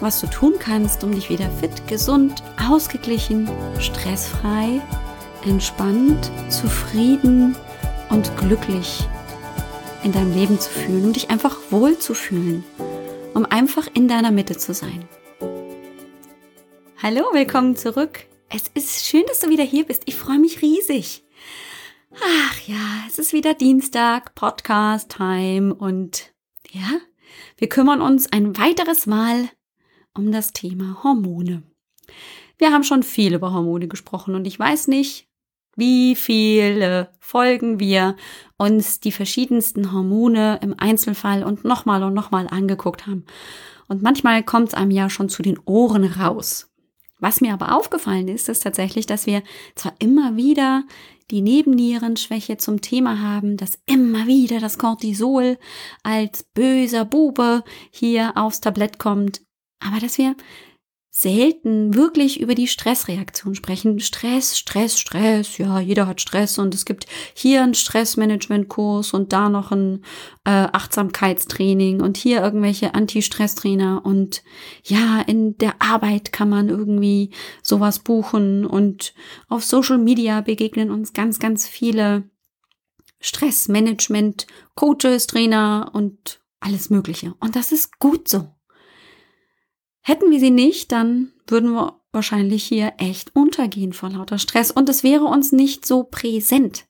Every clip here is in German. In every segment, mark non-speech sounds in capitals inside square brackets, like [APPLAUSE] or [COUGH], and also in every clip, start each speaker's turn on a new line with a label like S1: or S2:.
S1: was du tun kannst, um dich wieder fit, gesund, ausgeglichen, stressfrei, entspannt, zufrieden und glücklich in deinem Leben zu fühlen, um dich einfach wohl zu fühlen, um einfach in deiner Mitte zu sein. Hallo, willkommen zurück. Es ist schön, dass du wieder hier bist. Ich freue mich riesig. Ach ja, es ist wieder Dienstag, Podcast-Time und ja, wir kümmern uns ein weiteres Mal um das Thema Hormone. Wir haben schon viel über Hormone gesprochen und ich weiß nicht, wie viele Folgen wir uns die verschiedensten Hormone im Einzelfall und nochmal und nochmal angeguckt haben. Und manchmal kommt es einem ja schon zu den Ohren raus. Was mir aber aufgefallen ist, ist tatsächlich, dass wir zwar immer wieder die Nebennierenschwäche zum Thema haben, dass immer wieder das Cortisol als böser Bube hier aufs Tablett kommt, aber dass wir selten wirklich über die Stressreaktion sprechen. Stress, Stress, Stress. Ja, jeder hat Stress und es gibt hier einen Stressmanagementkurs und da noch ein äh, Achtsamkeitstraining und hier irgendwelche Anti-Stress-Trainer und ja, in der Arbeit kann man irgendwie sowas buchen und auf Social Media begegnen uns ganz, ganz viele Stressmanagement, Coaches, Trainer und alles Mögliche. Und das ist gut so. Hätten wir sie nicht, dann würden wir wahrscheinlich hier echt untergehen vor lauter Stress und es wäre uns nicht so präsent,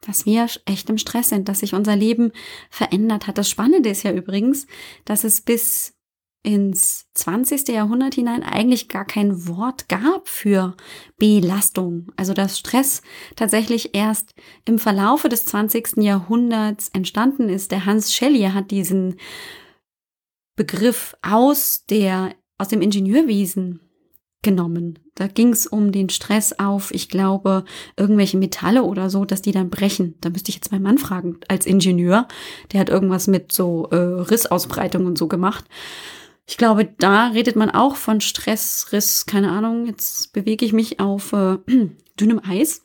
S1: dass wir echt im Stress sind, dass sich unser Leben verändert hat. Das Spannende ist ja übrigens, dass es bis ins 20. Jahrhundert hinein eigentlich gar kein Wort gab für Belastung. Also dass Stress tatsächlich erst im Verlaufe des 20. Jahrhunderts entstanden ist. Der Hans Schelley hat diesen Begriff aus der, aus dem Ingenieurwesen genommen. Da ging es um den Stress auf, ich glaube, irgendwelche Metalle oder so, dass die dann brechen. Da müsste ich jetzt meinen Mann fragen, als Ingenieur. Der hat irgendwas mit so äh, Rissausbreitung und so gemacht. Ich glaube, da redet man auch von Stress, Riss, keine Ahnung. Jetzt bewege ich mich auf äh, [CLEARS THROAT] dünnem Eis.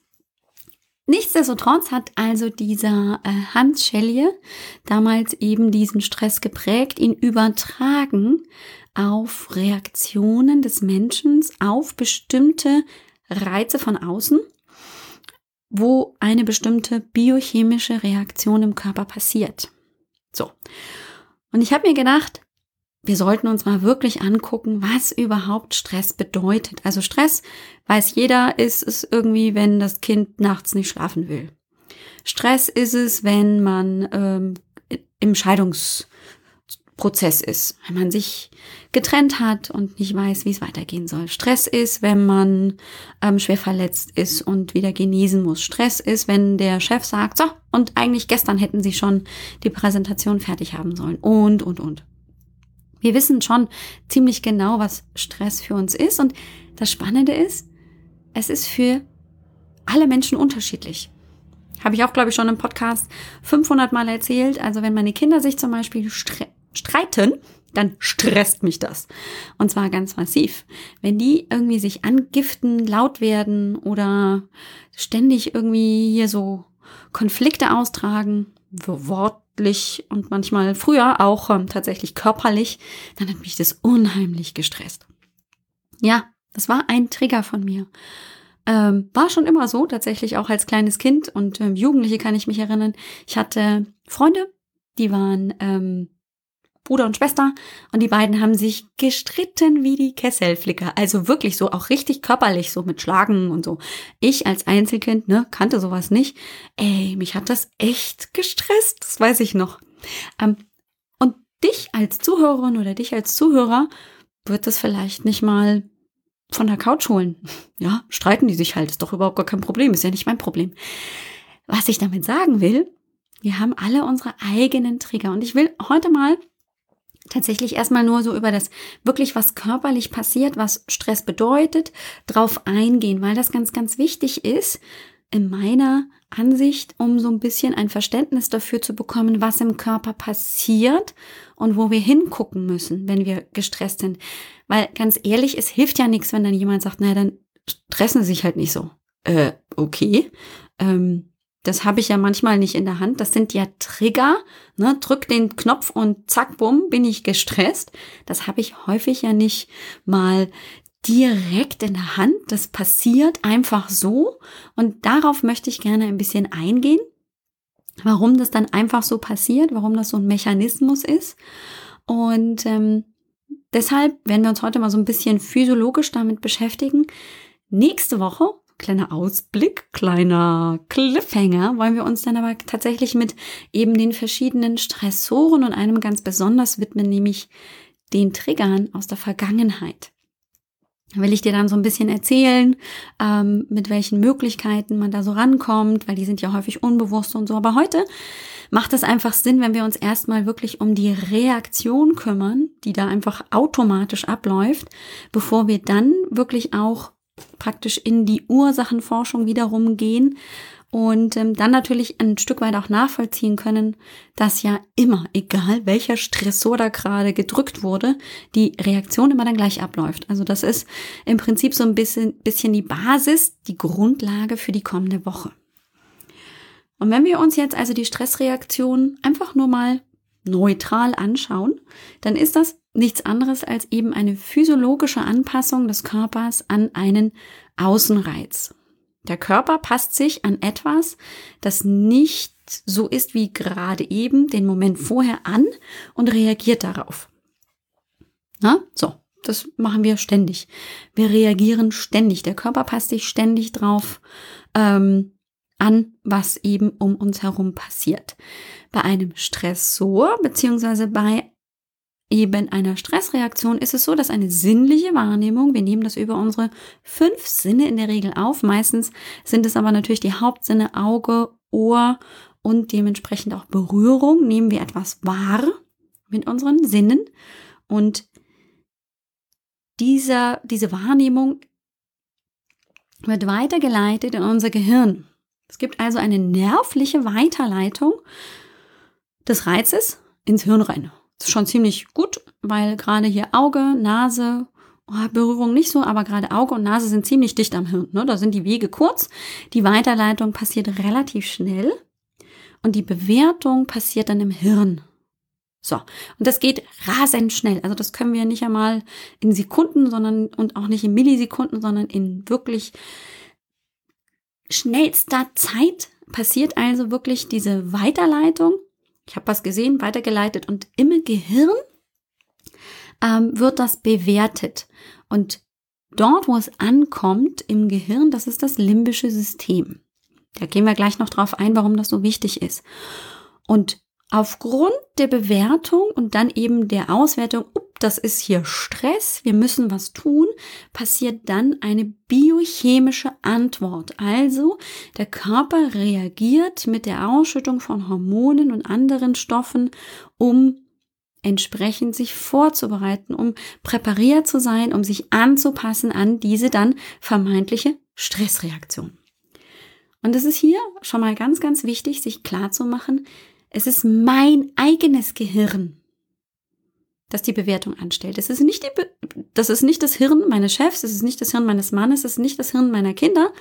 S1: Nichtsdestotrotz hat also dieser äh, Hans Schellje damals eben diesen Stress geprägt, ihn übertragen auf Reaktionen des Menschen, auf bestimmte Reize von außen, wo eine bestimmte biochemische Reaktion im Körper passiert. So. Und ich habe mir gedacht, wir sollten uns mal wirklich angucken, was überhaupt Stress bedeutet. Also Stress, weiß jeder, ist es irgendwie, wenn das Kind nachts nicht schlafen will. Stress ist es, wenn man ähm, im Scheidungsprozess ist, wenn man sich getrennt hat und nicht weiß, wie es weitergehen soll. Stress ist, wenn man ähm, schwer verletzt ist und wieder genesen muss. Stress ist, wenn der Chef sagt, so, und eigentlich gestern hätten sie schon die Präsentation fertig haben sollen. Und, und, und. Wir wissen schon ziemlich genau, was Stress für uns ist. Und das Spannende ist, es ist für alle Menschen unterschiedlich. Habe ich auch, glaube ich, schon im Podcast 500 Mal erzählt. Also wenn meine Kinder sich zum Beispiel streiten, dann stresst mich das. Und zwar ganz massiv. Wenn die irgendwie sich angiften, laut werden oder ständig irgendwie hier so Konflikte austragen, Wort, und manchmal früher auch ähm, tatsächlich körperlich, dann hat mich das unheimlich gestresst. Ja, das war ein Trigger von mir. Ähm, war schon immer so, tatsächlich auch als kleines Kind und ähm, Jugendliche kann ich mich erinnern. Ich hatte Freunde, die waren ähm, Bruder und Schwester und die beiden haben sich gestritten wie die Kesselflicker. Also wirklich so, auch richtig körperlich, so mit Schlagen und so. Ich als Einzelkind, ne, kannte sowas nicht. Ey, mich hat das echt gestresst, das weiß ich noch. Ähm, und dich als Zuhörerin oder dich als Zuhörer wird das vielleicht nicht mal von der Couch holen. [LAUGHS] Ja, streiten die sich halt, ist doch überhaupt gar kein Problem, ist ja nicht mein Problem. Was ich damit sagen will, wir haben alle unsere eigenen Trigger und ich will heute mal tatsächlich erstmal nur so über das wirklich, was körperlich passiert, was Stress bedeutet, drauf eingehen, weil das ganz, ganz wichtig ist, in meiner Ansicht, um so ein bisschen ein Verständnis dafür zu bekommen, was im Körper passiert und wo wir hingucken müssen, wenn wir gestresst sind. Weil ganz ehrlich, es hilft ja nichts, wenn dann jemand sagt, naja, dann stressen Sie sich halt nicht so. Äh, okay. Ähm, das habe ich ja manchmal nicht in der Hand. Das sind ja Trigger. Ne? Drück den Knopf und zack, bumm, bin ich gestresst. Das habe ich häufig ja nicht mal direkt in der Hand. Das passiert einfach so. Und darauf möchte ich gerne ein bisschen eingehen. Warum das dann einfach so passiert, warum das so ein Mechanismus ist. Und ähm, deshalb werden wir uns heute mal so ein bisschen physiologisch damit beschäftigen. Nächste Woche kleiner Ausblick, kleiner Cliffhanger, wollen wir uns dann aber tatsächlich mit eben den verschiedenen Stressoren und einem ganz besonders widmen, nämlich den Triggern aus der Vergangenheit. Will ich dir dann so ein bisschen erzählen, ähm, mit welchen Möglichkeiten man da so rankommt, weil die sind ja häufig unbewusst und so. Aber heute macht es einfach Sinn, wenn wir uns erstmal wirklich um die Reaktion kümmern, die da einfach automatisch abläuft, bevor wir dann wirklich auch praktisch in die Ursachenforschung wiederum gehen und ähm, dann natürlich ein Stück weit auch nachvollziehen können, dass ja immer, egal welcher Stressor da gerade gedrückt wurde, die Reaktion immer dann gleich abläuft. Also das ist im Prinzip so ein bisschen, bisschen die Basis, die Grundlage für die kommende Woche. Und wenn wir uns jetzt also die Stressreaktion einfach nur mal neutral anschauen, dann ist das nichts anderes als eben eine physiologische Anpassung des Körpers an einen Außenreiz. Der Körper passt sich an etwas, das nicht so ist wie gerade eben, den Moment vorher an und reagiert darauf. Na, so, das machen wir ständig. Wir reagieren ständig. Der Körper passt sich ständig drauf ähm, an, was eben um uns herum passiert. Bei einem Stressor beziehungsweise bei eben einer Stressreaktion ist es so, dass eine sinnliche Wahrnehmung, wir nehmen das über unsere fünf Sinne in der Regel auf, meistens sind es aber natürlich die Hauptsinne Auge, Ohr und dementsprechend auch Berührung, nehmen wir etwas wahr mit unseren Sinnen und dieser, diese Wahrnehmung wird weitergeleitet in unser Gehirn. Es gibt also eine nervliche Weiterleitung des Reizes ins Hirn rein. Schon ziemlich gut, weil gerade hier Auge, Nase, oh, Berührung nicht so, aber gerade Auge und Nase sind ziemlich dicht am Hirn. Ne? Da sind die Wege kurz. Die Weiterleitung passiert relativ schnell und die Bewertung passiert dann im Hirn. So, und das geht rasend schnell. Also das können wir nicht einmal in Sekunden, sondern und auch nicht in Millisekunden, sondern in wirklich schnellster Zeit passiert also wirklich diese Weiterleitung. Ich habe was gesehen, weitergeleitet und im Gehirn ähm, wird das bewertet. Und dort, wo es ankommt im Gehirn, das ist das limbische System. Da gehen wir gleich noch drauf ein, warum das so wichtig ist. Und aufgrund der Bewertung und dann eben der Auswertung, up, das ist hier Stress, wir müssen was tun, passiert dann eine biochemische Antwort. Also der Körper reagiert mit der Ausschüttung von Hormonen und anderen Stoffen, um entsprechend sich vorzubereiten, um präpariert zu sein, um sich anzupassen an diese dann vermeintliche Stressreaktion. Und es ist hier schon mal ganz, ganz wichtig, sich klar zu machen, es ist mein eigenes Gehirn, das die Bewertung anstellt. Es ist nicht die, Be das ist nicht das Hirn meines Chefs, es ist nicht das Hirn meines Mannes, es ist nicht das Hirn meiner Kinder,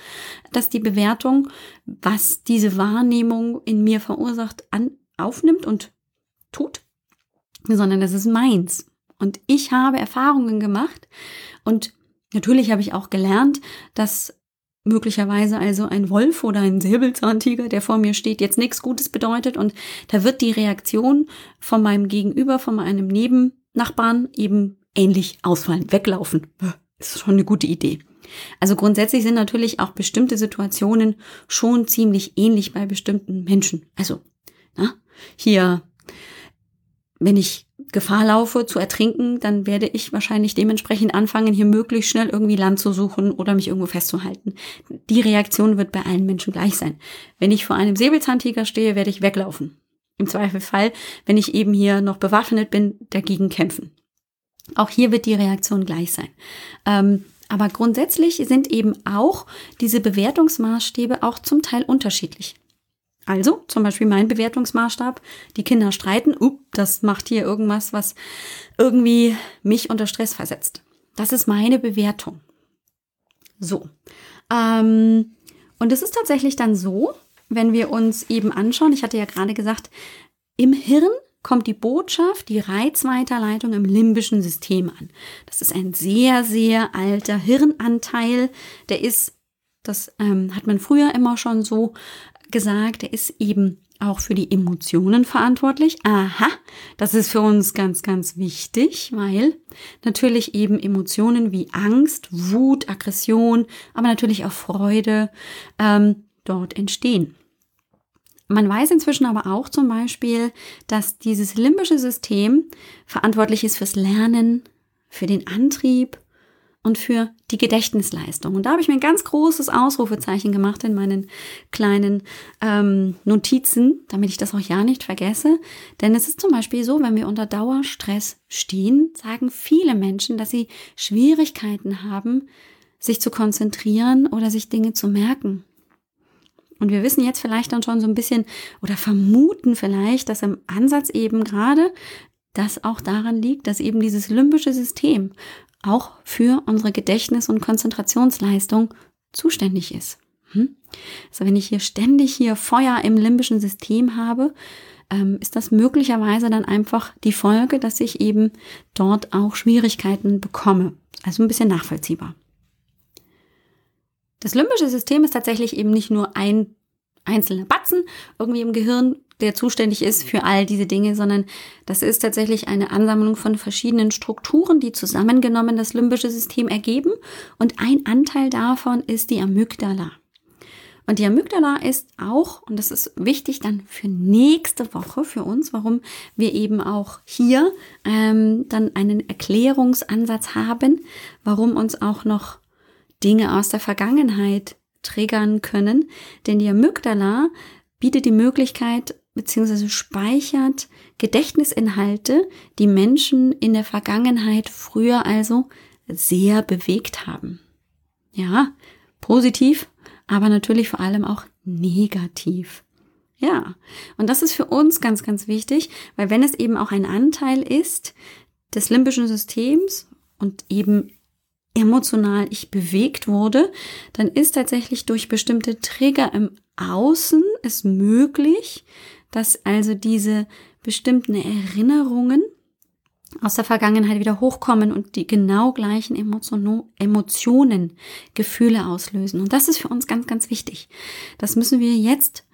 S1: das die Bewertung, was diese Wahrnehmung in mir verursacht, an, aufnimmt und tut, sondern es ist meins. Und ich habe Erfahrungen gemacht und natürlich habe ich auch gelernt, dass möglicherweise also ein Wolf oder ein Säbelzahntiger, der vor mir steht, jetzt nichts Gutes bedeutet und da wird die Reaktion von meinem Gegenüber, von meinem Nebennachbarn eben ähnlich ausfallen, weglaufen. Ist schon eine gute Idee. Also grundsätzlich sind natürlich auch bestimmte Situationen schon ziemlich ähnlich bei bestimmten Menschen. Also, na, hier, wenn ich Gefahr laufe zu ertrinken, dann werde ich wahrscheinlich dementsprechend anfangen, hier möglichst schnell irgendwie Land zu suchen oder mich irgendwo festzuhalten. Die Reaktion wird bei allen Menschen gleich sein. Wenn ich vor einem Säbelzahntiger stehe, werde ich weglaufen. im Zweifelfall, wenn ich eben hier noch bewaffnet bin, dagegen kämpfen. Auch hier wird die Reaktion gleich sein. Ähm, aber grundsätzlich sind eben auch diese Bewertungsmaßstäbe auch zum Teil unterschiedlich. Also zum Beispiel mein Bewertungsmaßstab, die Kinder streiten, up, das macht hier irgendwas, was irgendwie mich unter Stress versetzt. Das ist meine Bewertung. So. Ähm, und es ist tatsächlich dann so, wenn wir uns eben anschauen, ich hatte ja gerade gesagt, im Hirn kommt die Botschaft, die Reizweiterleitung im limbischen System an. Das ist ein sehr, sehr alter Hirnanteil. Der ist, das ähm, hat man früher immer schon so gesagt, der ist eben auch für die Emotionen verantwortlich. Aha, das ist für uns ganz, ganz wichtig, weil natürlich eben Emotionen wie Angst, Wut, Aggression, aber natürlich auch Freude ähm, dort entstehen. Man weiß inzwischen aber auch zum Beispiel, dass dieses limbische System verantwortlich ist fürs Lernen, für den Antrieb und für die Gedächtnisleistung. Und da habe ich mir ein ganz großes Ausrufezeichen gemacht in meinen kleinen ähm, Notizen, damit ich das auch ja nicht vergesse. Denn es ist zum Beispiel so, wenn wir unter Dauerstress stehen, sagen viele Menschen, dass sie Schwierigkeiten haben, sich zu konzentrieren oder sich Dinge zu merken. Und wir wissen jetzt vielleicht dann schon so ein bisschen oder vermuten vielleicht, dass im Ansatz eben gerade das auch daran liegt, dass eben dieses limbische System auch für unsere Gedächtnis- und Konzentrationsleistung zuständig ist. Hm? Also wenn ich hier ständig hier Feuer im limbischen System habe, ähm, ist das möglicherweise dann einfach die Folge, dass ich eben dort auch Schwierigkeiten bekomme. Also ein bisschen nachvollziehbar. Das limbische System ist tatsächlich eben nicht nur ein einzelner Batzen irgendwie im Gehirn, der zuständig ist für all diese Dinge, sondern das ist tatsächlich eine Ansammlung von verschiedenen Strukturen, die zusammengenommen das limbische System ergeben. Und ein Anteil davon ist die Amygdala. Und die Amygdala ist auch, und das ist wichtig dann für nächste Woche für uns, warum wir eben auch hier ähm, dann einen Erklärungsansatz haben, warum uns auch noch Dinge aus der Vergangenheit triggern können. Denn die Amygdala bietet die Möglichkeit, beziehungsweise speichert Gedächtnisinhalte, die Menschen in der Vergangenheit früher also sehr bewegt haben. Ja, positiv, aber natürlich vor allem auch negativ. Ja, und das ist für uns ganz, ganz wichtig, weil wenn es eben auch ein Anteil ist des limbischen Systems und eben emotional ich bewegt wurde, dann ist tatsächlich durch bestimmte Trigger im Außen es möglich, dass also diese bestimmten Erinnerungen aus der Vergangenheit wieder hochkommen und die genau gleichen Emotionen, Gefühle auslösen. Und das ist für uns ganz, ganz wichtig. Das müssen wir jetzt,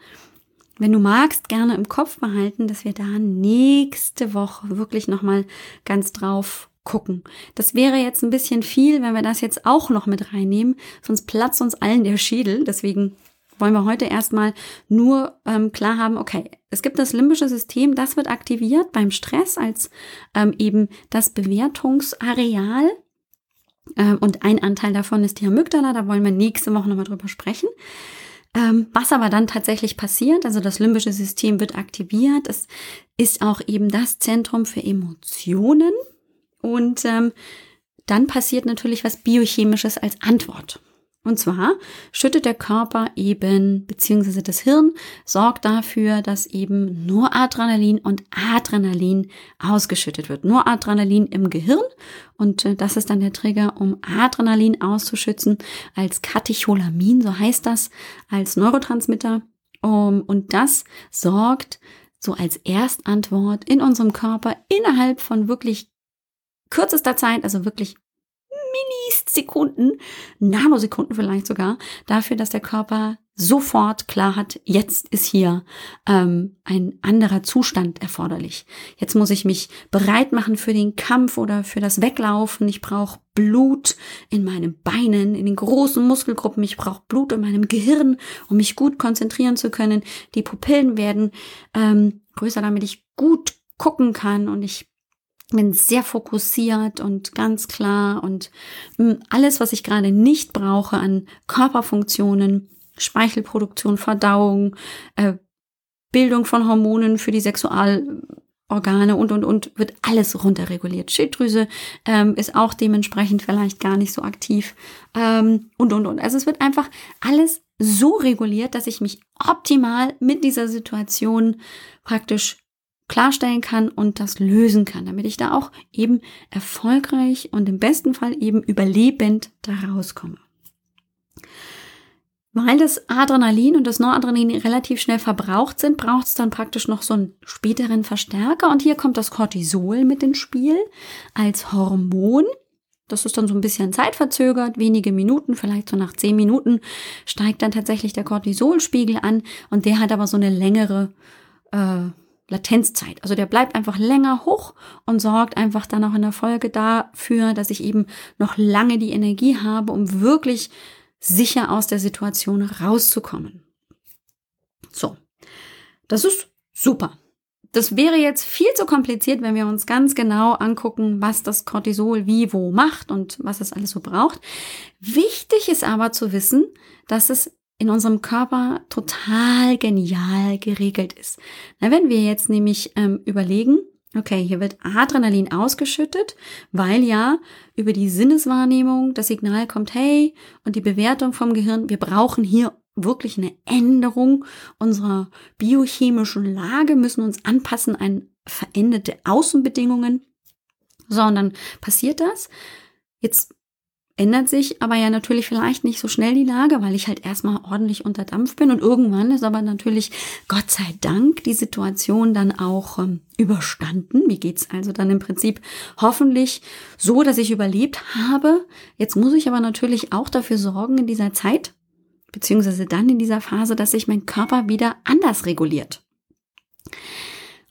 S1: wenn du magst, gerne im Kopf behalten, dass wir da nächste Woche wirklich nochmal ganz drauf gucken. Das wäre jetzt ein bisschen viel, wenn wir das jetzt auch noch mit reinnehmen, sonst platzt uns allen der Schädel. Deswegen wollen wir heute erstmal nur ähm, klar haben, okay, es gibt das limbische System, das wird aktiviert beim Stress als ähm, eben das Bewertungsareal. Ähm, und ein Anteil davon ist die Amygdala, da wollen wir nächste Woche nochmal drüber sprechen. Ähm, was aber dann tatsächlich passiert, also das limbische System wird aktiviert, es ist auch eben das Zentrum für Emotionen und ähm, dann passiert natürlich was Biochemisches als Antwort. Und zwar schüttet der Körper eben, beziehungsweise das Hirn sorgt dafür, dass eben Noradrenalin und Adrenalin ausgeschüttet wird. Noradrenalin im Gehirn und äh, das ist dann der Trigger, um Adrenalin auszuschützen als Katecholamin, so heißt das, als Neurotransmitter. Und das sorgt so als Erstantwort in unserem Körper innerhalb von wirklich kürzester Zeit, also wirklich Minisekunden, Nanosekunden vielleicht sogar, dafür, dass der Körper sofort klar hat, jetzt ist hier ähm, ein anderer Zustand erforderlich. Jetzt muss ich mich bereit machen für den Kampf oder für das Weglaufen. Ich brauche Blut in meinen Beinen, in den großen Muskelgruppen. Ich brauche Blut in meinem Gehirn, um mich gut konzentrieren zu können. Die Pupillen werden ähm, größer, damit ich gut gucken kann und ich bin sehr fokussiert und ganz klar und hm, alles, was ich gerade nicht brauche an Körperfunktionen, Speichelproduktion, Verdauung, äh, Bildung von Hormonen für die Sexualorgane und, und, und, wird alles runterreguliert. Schilddrüse ähm, ist auch dementsprechend vielleicht gar nicht so aktiv ähm, und, und, und. Also es wird einfach alles so reguliert, dass ich mich optimal mit dieser Situation praktisch klarstellen kann und das lösen kann, damit ich da auch eben erfolgreich und im besten Fall eben überlebend da rauskomme. Weil das Adrenalin und das Noradrenalin relativ schnell verbraucht sind, braucht es dann praktisch noch so einen späteren Verstärker. Und hier kommt das Cortisol mit ins Spiel als Hormon. Das ist dann so ein bisschen zeitverzögert, wenige Minuten, vielleicht so nach zehn Minuten steigt dann tatsächlich der Cortisolspiegel an und der hat aber so eine längere äh, Latenzzeit. Also der bleibt einfach länger hoch und sorgt einfach dann auch in der Folge dafür, dass ich eben noch lange die Energie habe, um wirklich sicher aus der Situation rauszukommen. So, das ist super. Das wäre jetzt viel zu kompliziert, wenn wir uns ganz genau angucken, was das Cortisol wie wo macht und was es alles so braucht. Wichtig ist aber zu wissen, dass es in unserem Körper total genial geregelt ist. Na, wenn wir jetzt nämlich ähm, überlegen, okay, hier wird Adrenalin ausgeschüttet, weil ja über die Sinneswahrnehmung das Signal kommt, hey, und die Bewertung vom Gehirn, wir brauchen hier wirklich eine Änderung unserer biochemischen Lage, müssen uns anpassen an veränderte Außenbedingungen. So, und dann passiert das. Jetzt ändert sich aber ja natürlich vielleicht nicht so schnell die Lage, weil ich halt erstmal ordentlich unter Dampf bin und irgendwann ist aber natürlich Gott sei Dank die Situation dann auch ähm, überstanden. Wie geht's also dann im Prinzip hoffentlich so, dass ich überlebt habe. Jetzt muss ich aber natürlich auch dafür sorgen in dieser Zeit, beziehungsweise dann in dieser Phase, dass sich mein Körper wieder anders reguliert.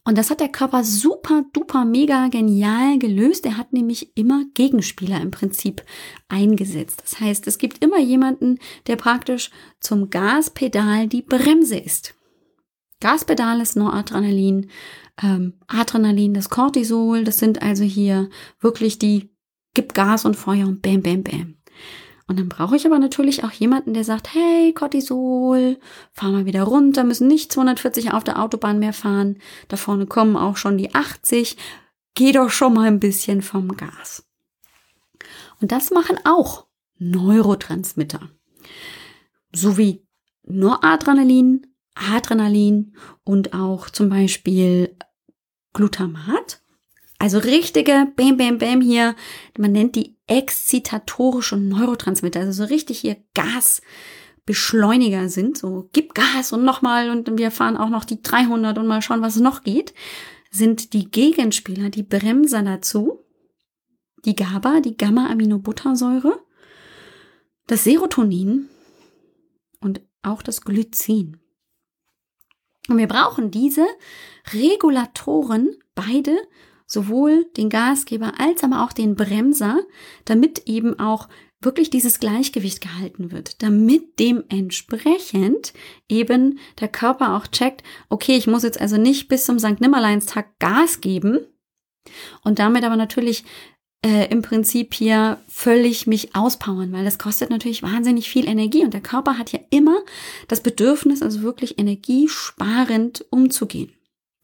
S1: Und das hat der Körper super, duper, mega genial gelöst. Er hat nämlich immer Gegenspieler im Prinzip eingesetzt. Das heißt, es gibt immer jemanden, der praktisch zum Gaspedal die Bremse ist. Gaspedal ist Noradrenalin, ähm, Adrenalin, das Cortisol. Das sind also hier wirklich die Gib Gas und Feuer und bam, bam, bam. Und dann brauche ich aber natürlich auch jemanden, der sagt, hey, Cortisol, fahr mal wieder runter, müssen nicht 240 auf der Autobahn mehr fahren. Da vorne kommen auch schon die 80. Geh doch schon mal ein bisschen vom Gas. Und das machen auch Neurotransmitter. So wie Noradrenalin, Adrenalin und auch zum Beispiel Glutamat. Also richtige Bam, Bam, Bam hier. Man nennt die exzitatorische Neurotransmitter. Also so richtig hier Gasbeschleuniger sind. So gib Gas und nochmal und wir fahren auch noch die 300 und mal schauen, was noch geht. Sind die Gegenspieler, die Bremser dazu. Die GABA, die Gamma-Aminobuttersäure. Das Serotonin und auch das Glycin. Und wir brauchen diese Regulatoren beide sowohl den Gasgeber als aber auch den Bremser, damit eben auch wirklich dieses Gleichgewicht gehalten wird, damit dementsprechend eben der Körper auch checkt, okay, ich muss jetzt also nicht bis zum St. Nimmerleinstag Gas geben und damit aber natürlich äh, im Prinzip hier völlig mich auspowern, weil das kostet natürlich wahnsinnig viel Energie und der Körper hat ja immer das Bedürfnis, also wirklich energiesparend umzugehen.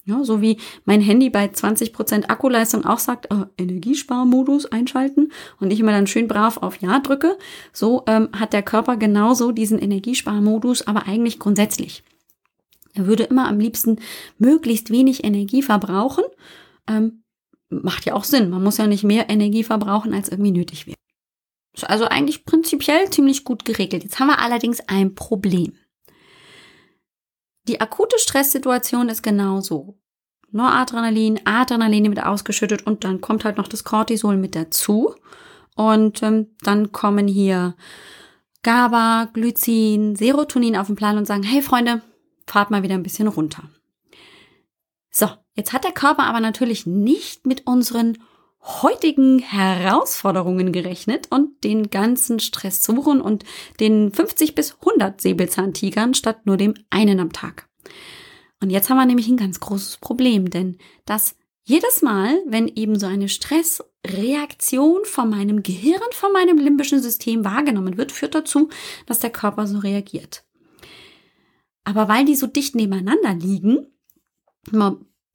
S1: Ja, so wie mein Handy bei 20% Akkuleistung auch sagt, äh, Energiesparmodus einschalten und ich immer dann schön brav auf Ja drücke, so ähm, hat der Körper genauso diesen Energiesparmodus, aber eigentlich grundsätzlich. Er würde immer am liebsten möglichst wenig Energie verbrauchen. Ähm, macht ja auch Sinn. Man muss ja nicht mehr Energie verbrauchen, als irgendwie nötig wäre. Also eigentlich prinzipiell ziemlich gut geregelt. Jetzt haben wir allerdings ein Problem. Die akute Stresssituation ist genauso. Noradrenalin, Adrenalin wird ausgeschüttet und dann kommt halt noch das Cortisol mit dazu. Und ähm, dann kommen hier GABA, Glycin, Serotonin auf den Plan und sagen, hey Freunde, fahrt mal wieder ein bisschen runter. So, jetzt hat der Körper aber natürlich nicht mit unseren heutigen Herausforderungen gerechnet und den ganzen Stressoren und den 50 bis 100 Säbelzahntigern statt nur dem einen am Tag. Und jetzt haben wir nämlich ein ganz großes Problem, denn das jedes Mal, wenn eben so eine Stressreaktion von meinem Gehirn, von meinem limbischen System wahrgenommen wird, führt dazu, dass der Körper so reagiert. Aber weil die so dicht nebeneinander liegen,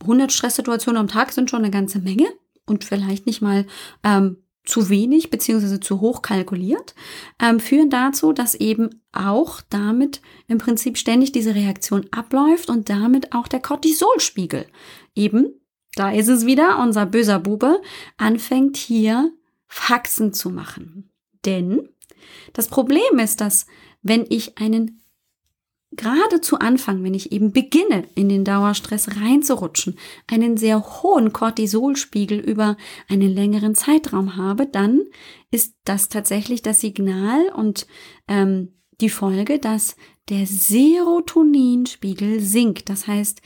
S1: 100 Stresssituationen am Tag sind schon eine ganze Menge und vielleicht nicht mal ähm, zu wenig beziehungsweise zu hoch kalkuliert, ähm, führen dazu, dass eben auch damit im Prinzip ständig diese Reaktion abläuft und damit auch der Cortisolspiegel eben, da ist es wieder, unser böser Bube, anfängt hier Faxen zu machen. Denn das Problem ist, dass wenn ich einen gerade zu Anfang, wenn ich eben beginne, in den Dauerstress reinzurutschen, einen sehr hohen Cortisolspiegel über einen längeren Zeitraum habe, dann ist das tatsächlich das Signal und ähm, die Folge, dass der Serotoninspiegel sinkt. Das heißt,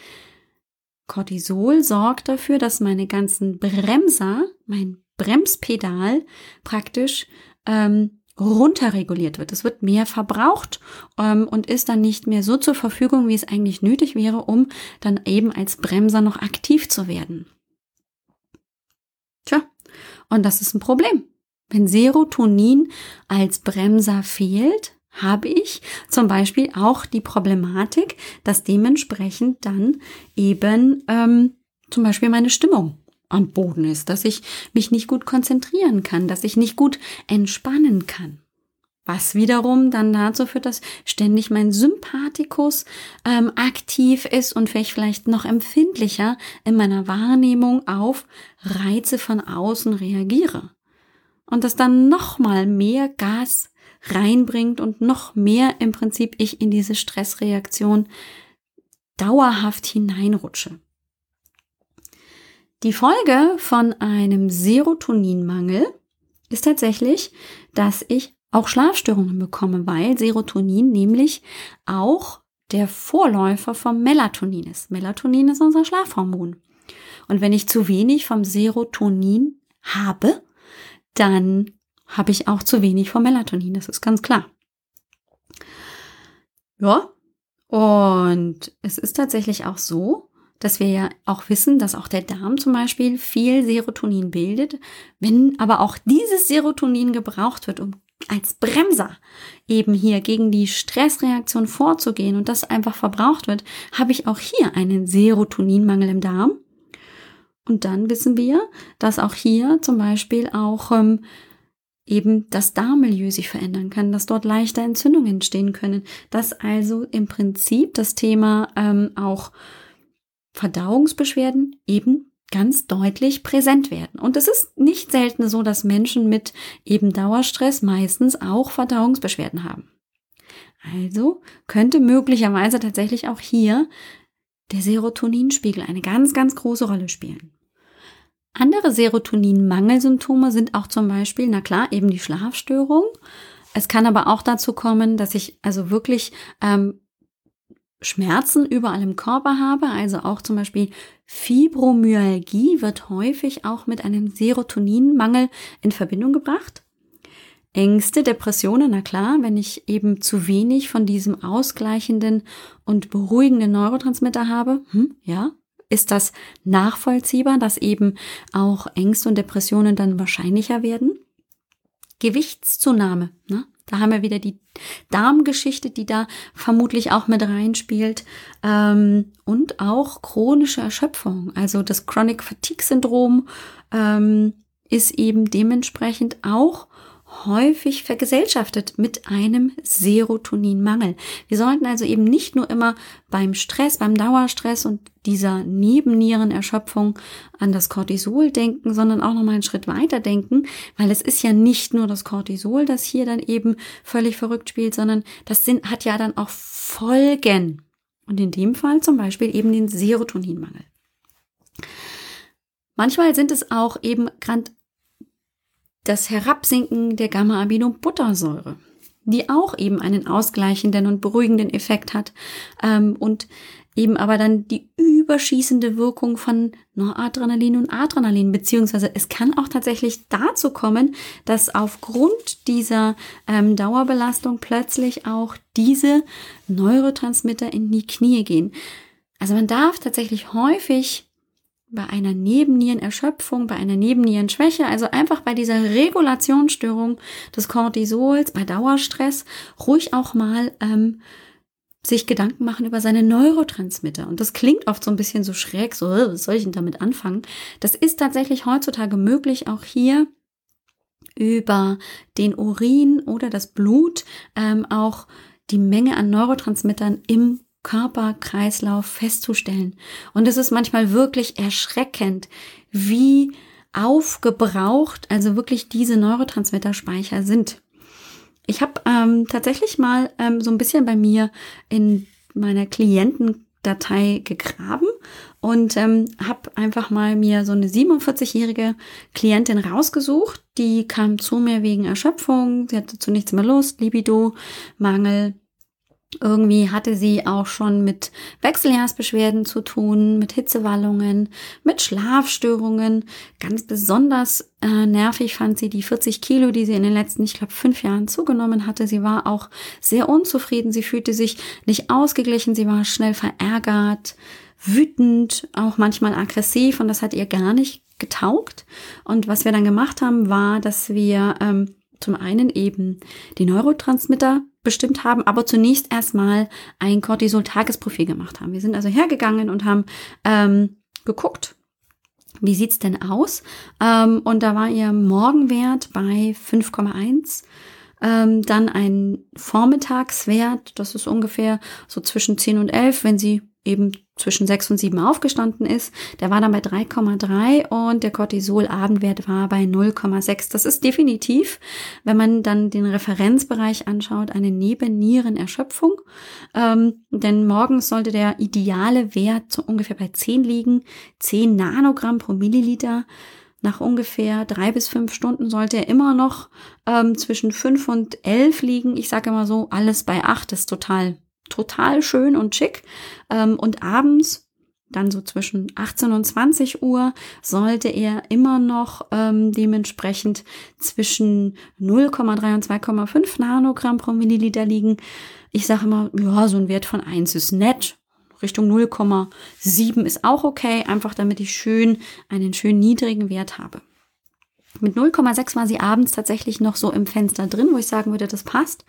S1: Cortisol sorgt dafür, dass meine ganzen Bremser, mein Bremspedal praktisch ähm, runterreguliert wird. Es wird mehr verbraucht ähm, und ist dann nicht mehr so zur Verfügung, wie es eigentlich nötig wäre, um dann eben als Bremser noch aktiv zu werden. Tja, und das ist ein Problem. Wenn Serotonin als Bremser fehlt, habe ich zum Beispiel auch die Problematik, dass dementsprechend dann eben ähm, zum Beispiel meine Stimmung am Boden ist, dass ich mich nicht gut konzentrieren kann, dass ich nicht gut entspannen kann. Was wiederum dann dazu führt, dass ständig mein Sympathikus ähm, aktiv ist und vielleicht vielleicht noch empfindlicher in meiner Wahrnehmung auf Reize von außen reagiere. Und das dann nochmal mehr Gas reinbringt und noch mehr im Prinzip ich in diese Stressreaktion dauerhaft hineinrutsche. Die Folge von einem Serotoninmangel ist tatsächlich, dass ich auch Schlafstörungen bekomme, weil Serotonin nämlich auch der Vorläufer vom Melatonin ist. Melatonin ist unser Schlafhormon. Und wenn ich zu wenig vom Serotonin habe, dann habe ich auch zu wenig vom Melatonin. Das ist ganz klar. Ja, und es ist tatsächlich auch so, dass wir ja auch wissen, dass auch der Darm zum Beispiel viel Serotonin bildet. Wenn aber auch dieses Serotonin gebraucht wird, um als Bremser eben hier gegen die Stressreaktion vorzugehen und das einfach verbraucht wird, habe ich auch hier einen Serotoninmangel im Darm. Und dann wissen wir, dass auch hier zum Beispiel auch ähm, eben das Darmmilieu sich verändern kann, dass dort leichter Entzündungen entstehen können, dass also im Prinzip das Thema ähm, auch Verdauungsbeschwerden eben ganz deutlich präsent werden. Und es ist nicht selten so, dass Menschen mit eben Dauerstress meistens auch Verdauungsbeschwerden haben. Also könnte möglicherweise tatsächlich auch hier der Serotoninspiegel eine ganz, ganz große Rolle spielen. Andere Serotoninmangelsymptome sind auch zum Beispiel, na klar, eben die Schlafstörung. Es kann aber auch dazu kommen, dass ich also wirklich ähm, Schmerzen überall im Körper habe, also auch zum Beispiel Fibromyalgie wird häufig auch mit einem Serotoninmangel in Verbindung gebracht. Ängste, Depressionen, na klar, wenn ich eben zu wenig von diesem ausgleichenden und beruhigenden Neurotransmitter habe, hm, ja, ist das nachvollziehbar, dass eben auch Ängste und Depressionen dann wahrscheinlicher werden. Gewichtszunahme, ne? Da haben wir wieder die Darmgeschichte, die da vermutlich auch mit reinspielt. Ähm, und auch chronische Erschöpfung. Also das Chronic Fatigue Syndrom ähm, ist eben dementsprechend auch häufig vergesellschaftet mit einem Serotoninmangel. Wir sollten also eben nicht nur immer beim Stress, beim Dauerstress und dieser Nebennierenerschöpfung an das Cortisol denken, sondern auch noch mal einen Schritt weiter denken, weil es ist ja nicht nur das Cortisol, das hier dann eben völlig verrückt spielt, sondern das sind, hat ja dann auch Folgen. Und in dem Fall zum Beispiel eben den Serotoninmangel. Manchmal sind es auch eben das Herabsinken der Gamma-Aminobuttersäure, die auch eben einen ausgleichenden und beruhigenden Effekt hat ähm, und eben aber dann die überschießende Wirkung von Noradrenalin und Adrenalin, beziehungsweise es kann auch tatsächlich dazu kommen, dass aufgrund dieser ähm, Dauerbelastung plötzlich auch diese Neurotransmitter in die Knie gehen. Also man darf tatsächlich häufig bei einer Nebennierenerschöpfung, bei einer Nebennierenschwäche, also einfach bei dieser Regulationsstörung des Cortisols, bei Dauerstress, ruhig auch mal ähm, sich Gedanken machen über seine Neurotransmitter. Und das klingt oft so ein bisschen so schräg, so, was soll ich denn damit anfangen? Das ist tatsächlich heutzutage möglich, auch hier über den Urin oder das Blut ähm, auch die Menge an Neurotransmittern im Körperkreislauf festzustellen. Und es ist manchmal wirklich erschreckend, wie aufgebraucht, also wirklich diese Neurotransmitterspeicher sind. Ich habe ähm, tatsächlich mal ähm, so ein bisschen bei mir in meiner Klientendatei gegraben und ähm, habe einfach mal mir so eine 47-jährige Klientin rausgesucht. Die kam zu mir wegen Erschöpfung, sie hatte zu nichts mehr Lust, Libido, Mangel irgendwie hatte sie auch schon mit Wechseljahrsbeschwerden zu tun, mit Hitzewallungen, mit Schlafstörungen. Ganz besonders äh, nervig fand sie die 40 Kilo, die sie in den letzten, ich glaube, fünf Jahren zugenommen hatte. Sie war auch sehr unzufrieden. Sie fühlte sich nicht ausgeglichen. Sie war schnell verärgert, wütend, auch manchmal aggressiv und das hat ihr gar nicht getaugt. Und was wir dann gemacht haben, war, dass wir ähm, zum einen eben die Neurotransmitter bestimmt haben, aber zunächst erstmal ein Cortisol-Tagesprofil gemacht haben. Wir sind also hergegangen und haben ähm, geguckt, wie sieht's denn aus? Ähm, und da war ihr Morgenwert bei 5,1. Ähm, dann ein Vormittagswert, das ist ungefähr so zwischen 10 und 11, wenn sie eben zwischen 6 und 7 aufgestanden ist. Der war dann bei 3,3 und der Cortisol-Abendwert war bei 0,6. Das ist definitiv, wenn man dann den Referenzbereich anschaut, eine Nebennierenerschöpfung. Ähm, denn morgens sollte der ideale Wert so ungefähr bei 10 liegen, 10 Nanogramm pro Milliliter. Nach ungefähr drei bis fünf Stunden sollte er immer noch ähm, zwischen fünf und elf liegen. Ich sage immer so, alles bei acht ist total total schön und schick. Ähm, und abends dann so zwischen 18 und 20 Uhr sollte er immer noch ähm, dementsprechend zwischen 0,3 und 2,5 Nanogramm pro Milliliter liegen. Ich sage immer, ja, so ein Wert von 1 ist nett. Richtung 0,7 ist auch okay, einfach damit ich schön einen schön niedrigen Wert habe. Mit 0,6 war sie abends tatsächlich noch so im Fenster drin, wo ich sagen würde, das passt.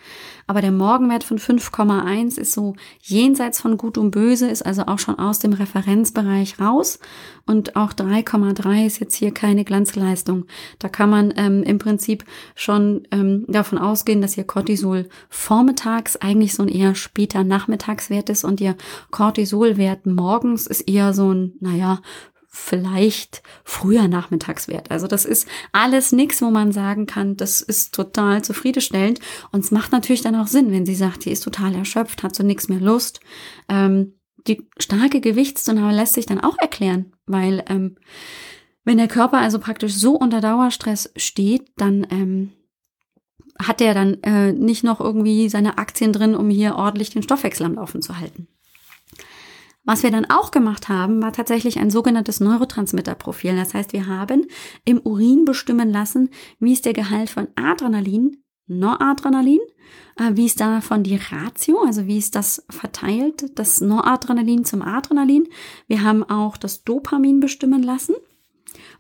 S1: Aber der Morgenwert von 5,1 ist so jenseits von Gut und Böse, ist also auch schon aus dem Referenzbereich raus. Und auch 3,3 ist jetzt hier keine Glanzleistung. Da kann man ähm, im Prinzip schon ähm, davon ausgehen, dass ihr Cortisol vormittags eigentlich so ein eher später Nachmittagswert ist und ihr Cortisolwert morgens ist eher so ein, naja, vielleicht früher Nachmittagswert. Also das ist alles nichts, wo man sagen kann, das ist total zufriedenstellend. Und es macht natürlich dann auch Sinn, wenn sie sagt, die ist total erschöpft, hat so nichts mehr Lust. Ähm, die starke Gewichtszunahme lässt sich dann auch erklären, weil ähm, wenn der Körper also praktisch so unter Dauerstress steht, dann ähm, hat er dann äh, nicht noch irgendwie seine Aktien drin, um hier ordentlich den Stoffwechsel am Laufen zu halten. Was wir dann auch gemacht haben, war tatsächlich ein sogenanntes Neurotransmitterprofil. Das heißt, wir haben im Urin bestimmen lassen, wie ist der Gehalt von Adrenalin, Noradrenalin, äh, wie ist davon die Ratio, also wie ist das verteilt, das Noradrenalin zum Adrenalin. Wir haben auch das Dopamin bestimmen lassen.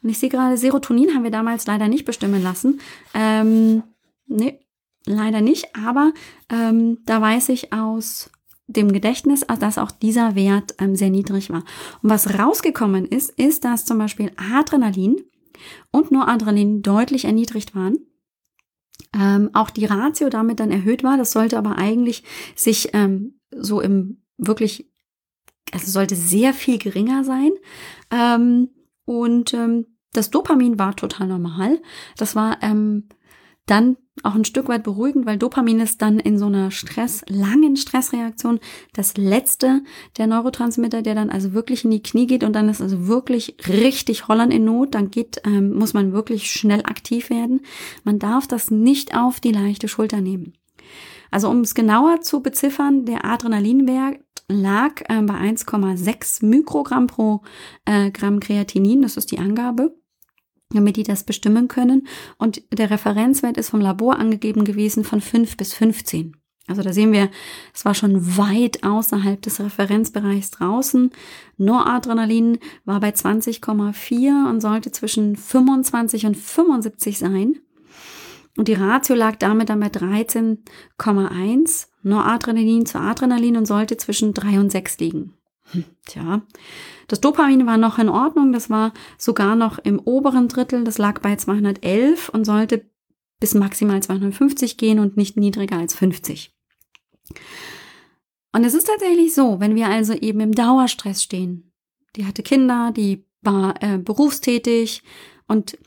S1: Und ich sehe gerade, Serotonin haben wir damals leider nicht bestimmen lassen. Ähm, nee, leider nicht, aber ähm, da weiß ich aus dem Gedächtnis, dass auch dieser Wert ähm, sehr niedrig war. Und was rausgekommen ist, ist, dass zum Beispiel Adrenalin und Noradrenalin deutlich erniedrigt waren. Ähm, auch die Ratio damit dann erhöht war. Das sollte aber eigentlich sich ähm, so im wirklich, also sollte sehr viel geringer sein. Ähm, und ähm, das Dopamin war total normal. Das war ähm, dann auch ein Stück weit beruhigend, weil Dopamin ist dann in so einer Stress, langen Stressreaktion das letzte der Neurotransmitter, der dann also wirklich in die Knie geht und dann ist also wirklich richtig Holland in Not. Dann geht, ähm, muss man wirklich schnell aktiv werden. Man darf das nicht auf die leichte Schulter nehmen. Also um es genauer zu beziffern, der Adrenalinwert lag äh, bei 1,6 Mikrogramm pro äh, Gramm Kreatinin, das ist die Angabe damit die das bestimmen können. Und der Referenzwert ist vom Labor angegeben gewesen von 5 bis 15. Also da sehen wir, es war schon weit außerhalb des Referenzbereichs draußen. Noradrenalin war bei 20,4 und sollte zwischen 25 und 75 sein. Und die Ratio lag damit dann bei 13,1 Noradrenalin zu Adrenalin und sollte zwischen 3 und 6 liegen. Tja, das Dopamin war noch in Ordnung, das war sogar noch im oberen Drittel, das lag bei 211 und sollte bis maximal 250 gehen und nicht niedriger als 50. Und es ist tatsächlich so, wenn wir also eben im Dauerstress stehen, die hatte Kinder, die war äh, berufstätig und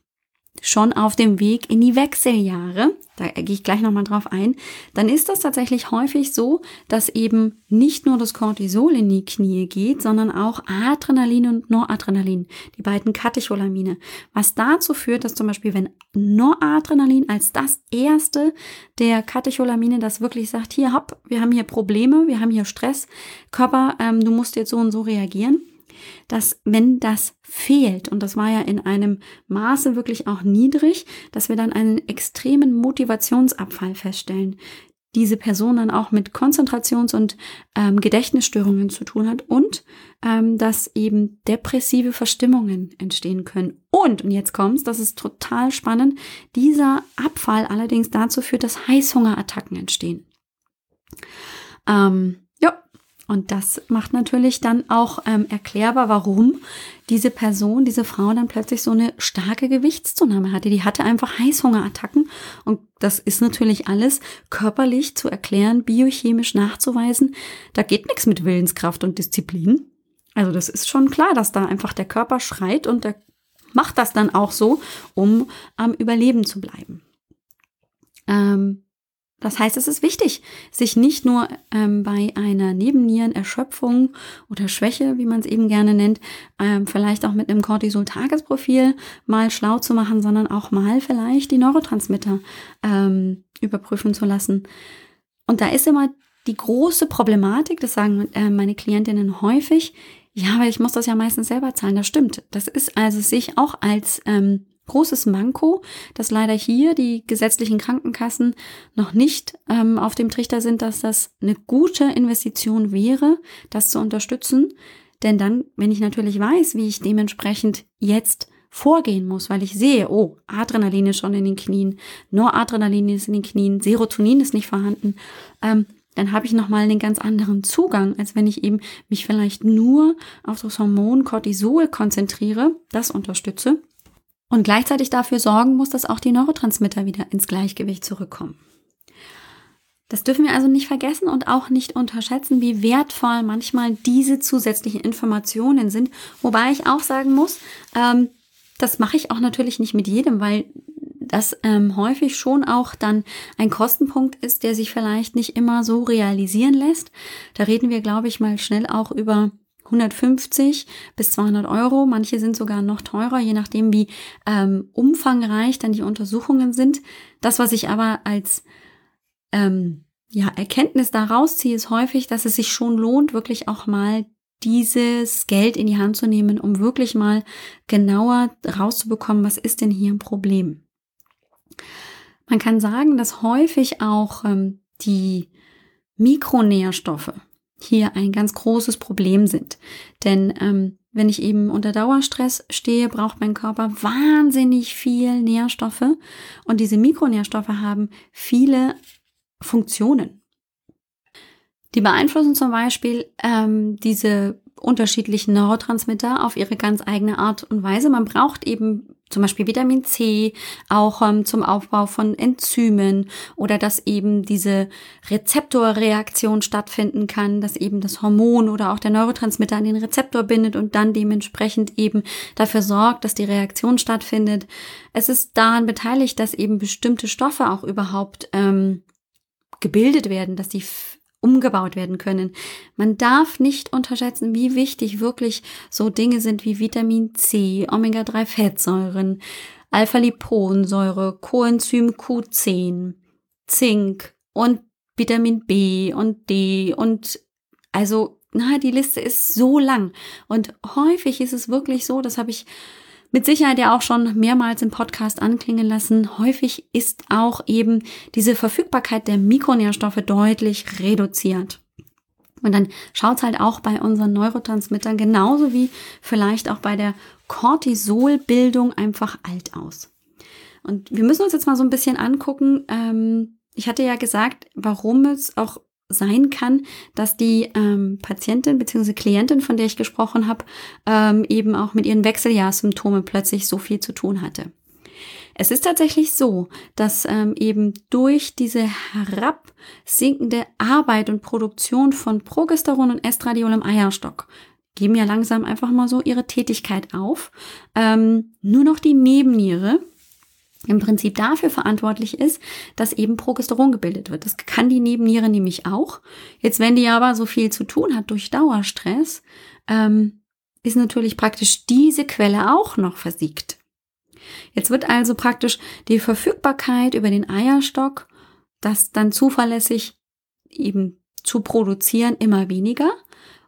S1: schon auf dem Weg in die Wechseljahre, da gehe ich gleich nochmal drauf ein, dann ist das tatsächlich häufig so, dass eben nicht nur das Cortisol in die Knie geht, sondern auch Adrenalin und Noradrenalin, die beiden Katecholamine, was dazu führt, dass zum Beispiel, wenn Noradrenalin als das erste der Katecholamine das wirklich sagt, hier hopp, wir haben hier Probleme, wir haben hier Stress, Körper, ähm, du musst jetzt so und so reagieren, dass wenn das fehlt, und das war ja in einem Maße wirklich auch niedrig, dass wir dann einen extremen Motivationsabfall feststellen, diese Person dann auch mit Konzentrations- und ähm, Gedächtnisstörungen zu tun hat und ähm, dass eben depressive Verstimmungen entstehen können. Und, und jetzt kommt's, das ist total spannend, dieser Abfall allerdings dazu führt, dass Heißhungerattacken entstehen. Ähm, und das macht natürlich dann auch ähm, erklärbar, warum diese Person, diese Frau dann plötzlich so eine starke Gewichtszunahme hatte. Die hatte einfach Heißhungerattacken. Und das ist natürlich alles körperlich zu erklären, biochemisch nachzuweisen. Da geht nichts mit Willenskraft und Disziplin. Also das ist schon klar, dass da einfach der Körper schreit und der macht das dann auch so, um am Überleben zu bleiben. Ähm, das heißt, es ist wichtig, sich nicht nur ähm, bei einer Nebennierenerschöpfung oder Schwäche, wie man es eben gerne nennt, ähm, vielleicht auch mit einem Cortisol-Tagesprofil mal schlau zu machen, sondern auch mal vielleicht die Neurotransmitter ähm, überprüfen zu lassen. Und da ist immer die große Problematik, das sagen äh, meine Klientinnen häufig, ja, aber ich muss das ja meistens selber zahlen. Das stimmt. Das ist also sich auch als ähm, großes Manko, dass leider hier die gesetzlichen Krankenkassen noch nicht ähm, auf dem Trichter sind, dass das eine gute Investition wäre, das zu unterstützen. Denn dann, wenn ich natürlich weiß, wie ich dementsprechend jetzt vorgehen muss, weil ich sehe, oh, Adrenalin ist schon in den Knien, Noradrenalin ist in den Knien, Serotonin ist nicht vorhanden, ähm, dann habe ich nochmal einen ganz anderen Zugang, als wenn ich eben mich vielleicht nur auf das Hormon Cortisol konzentriere, das unterstütze und gleichzeitig dafür sorgen muss, dass auch die Neurotransmitter wieder ins Gleichgewicht zurückkommen. Das dürfen wir also nicht vergessen und auch nicht unterschätzen, wie wertvoll manchmal diese zusätzlichen Informationen sind. Wobei ich auch sagen muss, ähm, das mache ich auch natürlich nicht mit jedem, weil das ähm, häufig schon auch dann ein Kostenpunkt ist, der sich vielleicht nicht immer so realisieren lässt. Da reden wir, glaube ich, mal schnell auch über 150 bis 200 Euro. Manche sind sogar noch teurer, je nachdem, wie ähm, umfangreich dann die Untersuchungen sind. Das, was ich aber als ähm, ja, Erkenntnis daraus ziehe, ist häufig, dass es sich schon lohnt, wirklich auch mal dieses Geld in die Hand zu nehmen, um wirklich mal genauer rauszubekommen, was ist denn hier ein Problem. Man kann sagen, dass häufig auch ähm, die Mikronährstoffe, hier ein ganz großes Problem sind. Denn ähm, wenn ich eben unter Dauerstress stehe, braucht mein Körper wahnsinnig viel Nährstoffe und diese Mikronährstoffe haben viele Funktionen. Die beeinflussen zum Beispiel ähm, diese unterschiedlichen Neurotransmitter auf ihre ganz eigene Art und Weise. Man braucht eben zum Beispiel Vitamin C, auch ähm, zum Aufbau von Enzymen oder dass eben diese Rezeptorreaktion stattfinden kann, dass eben das Hormon oder auch der Neurotransmitter an den Rezeptor bindet und dann dementsprechend eben dafür sorgt, dass die Reaktion stattfindet. Es ist daran beteiligt, dass eben bestimmte Stoffe auch überhaupt ähm, gebildet werden, dass die umgebaut werden können. Man darf nicht unterschätzen, wie wichtig wirklich so Dinge sind wie Vitamin C, Omega-3-Fettsäuren, Alpha-Liponsäure, Coenzym Q10, Zink und Vitamin B und D und also na, die Liste ist so lang. Und häufig ist es wirklich so, das habe ich mit Sicherheit ja auch schon mehrmals im Podcast anklingen lassen. Häufig ist auch eben diese Verfügbarkeit der Mikronährstoffe deutlich reduziert. Und dann schaut's halt auch bei unseren Neurotransmittern genauso wie vielleicht auch bei der Cortisolbildung einfach alt aus. Und wir müssen uns jetzt mal so ein bisschen angucken. Ähm, ich hatte ja gesagt, warum es auch sein kann, dass die ähm, Patientin bzw. Klientin, von der ich gesprochen habe, ähm, eben auch mit ihren Wechseljahrssymptomen plötzlich so viel zu tun hatte. Es ist tatsächlich so, dass ähm, eben durch diese herabsinkende Arbeit und Produktion von Progesteron und Estradiol im Eierstock geben ja langsam einfach mal so ihre Tätigkeit auf. Ähm, nur noch die Nebenniere im Prinzip dafür verantwortlich ist, dass eben Progesteron gebildet wird. Das kann die Nebenniere nämlich auch. Jetzt, wenn die aber so viel zu tun hat durch Dauerstress, ähm, ist natürlich praktisch diese Quelle auch noch versiegt. Jetzt wird also praktisch die Verfügbarkeit über den Eierstock, das dann zuverlässig eben zu produzieren, immer weniger.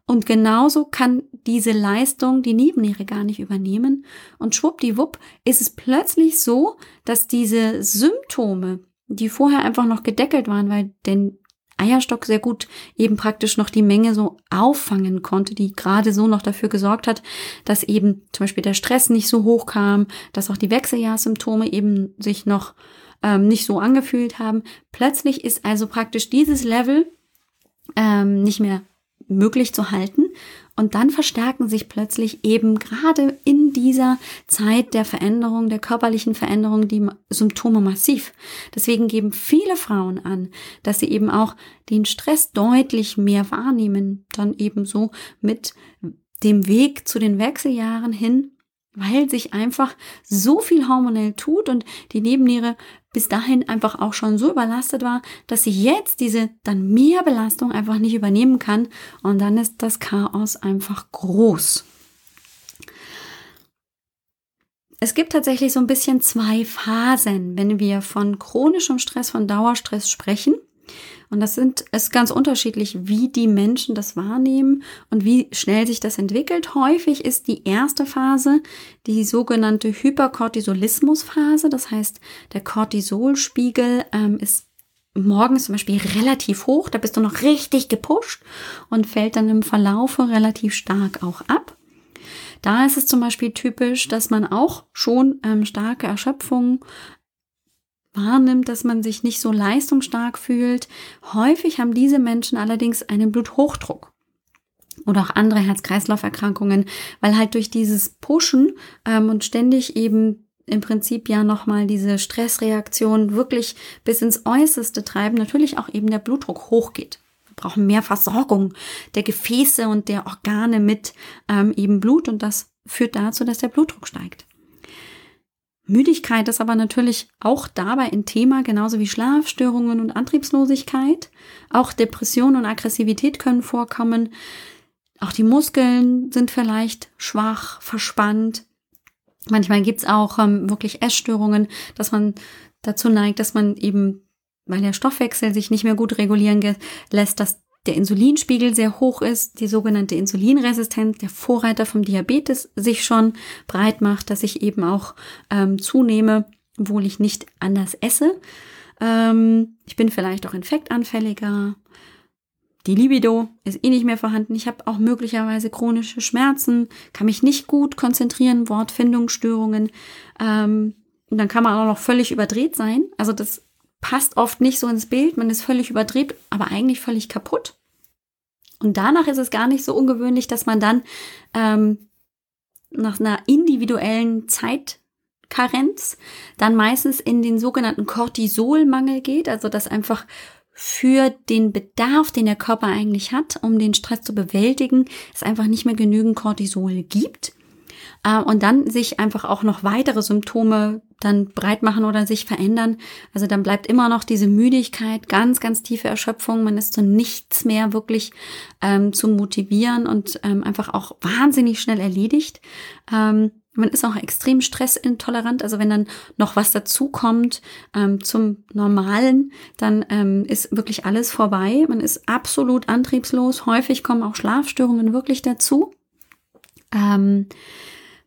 S1: Und genauso kann diese Leistung die Nebenniere gar nicht übernehmen. Und schwuppdiwupp ist es plötzlich so, dass diese Symptome, die vorher einfach noch gedeckelt waren, weil den Eierstock sehr gut eben praktisch noch die Menge so auffangen konnte, die gerade so noch dafür gesorgt hat, dass eben zum Beispiel der Stress nicht so hoch kam, dass auch die Wechseljahrssymptome eben sich noch ähm, nicht so angefühlt haben. Plötzlich ist also praktisch dieses Level ähm, nicht mehr möglich zu halten. Und dann verstärken sich plötzlich eben gerade in dieser Zeit der Veränderung, der körperlichen Veränderung, die Symptome massiv. Deswegen geben viele Frauen an, dass sie eben auch den Stress deutlich mehr wahrnehmen, dann eben so mit dem Weg zu den Wechseljahren hin weil sich einfach so viel hormonell tut und die Nebenniere bis dahin einfach auch schon so überlastet war, dass sie jetzt diese dann mehr Belastung einfach nicht übernehmen kann und dann ist das Chaos einfach groß. Es gibt tatsächlich so ein bisschen zwei Phasen, wenn wir von chronischem Stress, von Dauerstress sprechen. Und das sind, ist ganz unterschiedlich, wie die Menschen das wahrnehmen und wie schnell sich das entwickelt. Häufig ist die erste Phase die sogenannte Hypercortisolismusphase. Das heißt, der Cortisolspiegel ähm, ist morgens zum Beispiel relativ hoch. Da bist du noch richtig gepusht und fällt dann im Verlaufe relativ stark auch ab. Da ist es zum Beispiel typisch, dass man auch schon ähm, starke Erschöpfung wahrnimmt, dass man sich nicht so leistungsstark fühlt. Häufig haben diese Menschen allerdings einen Bluthochdruck oder auch andere Herz-Kreislauf-Erkrankungen, weil halt durch dieses Pushen ähm, und ständig eben im Prinzip ja nochmal diese Stressreaktion wirklich bis ins Äußerste treiben, natürlich auch eben der Blutdruck hochgeht. Wir brauchen mehr Versorgung der Gefäße und der Organe mit ähm, eben Blut und das führt dazu, dass der Blutdruck steigt. Müdigkeit ist aber natürlich auch dabei ein Thema, genauso wie Schlafstörungen und Antriebslosigkeit. Auch Depression und Aggressivität können vorkommen. Auch die Muskeln sind vielleicht schwach, verspannt. Manchmal gibt's auch ähm, wirklich Essstörungen, dass man dazu neigt, dass man eben, weil der Stoffwechsel sich nicht mehr gut regulieren lässt, dass der Insulinspiegel sehr hoch ist, die sogenannte Insulinresistenz, der Vorreiter vom Diabetes, sich schon breit macht, dass ich eben auch ähm, zunehme, obwohl ich nicht anders esse. Ähm, ich bin vielleicht auch infektanfälliger. Die Libido ist eh nicht mehr vorhanden. Ich habe auch möglicherweise chronische Schmerzen, kann mich nicht gut konzentrieren, Wortfindungsstörungen. Ähm, und dann kann man auch noch völlig überdreht sein. Also das passt oft nicht so ins Bild, man ist völlig überdreht, aber eigentlich völlig kaputt. Und danach ist es gar nicht so ungewöhnlich, dass man dann ähm, nach einer individuellen Zeitkarenz dann meistens in den sogenannten Cortisolmangel geht, also dass einfach für den Bedarf, den der Körper eigentlich hat, um den Stress zu bewältigen, es einfach nicht mehr genügend Cortisol gibt. Äh, und dann sich einfach auch noch weitere Symptome dann breit machen oder sich verändern. Also dann bleibt immer noch diese Müdigkeit, ganz, ganz tiefe Erschöpfung. Man ist zu nichts mehr wirklich ähm, zu motivieren und ähm, einfach auch wahnsinnig schnell erledigt. Ähm, man ist auch extrem stressintolerant. Also wenn dann noch was dazu kommt ähm, zum Normalen, dann ähm, ist wirklich alles vorbei. Man ist absolut antriebslos. Häufig kommen auch Schlafstörungen wirklich dazu. Ähm,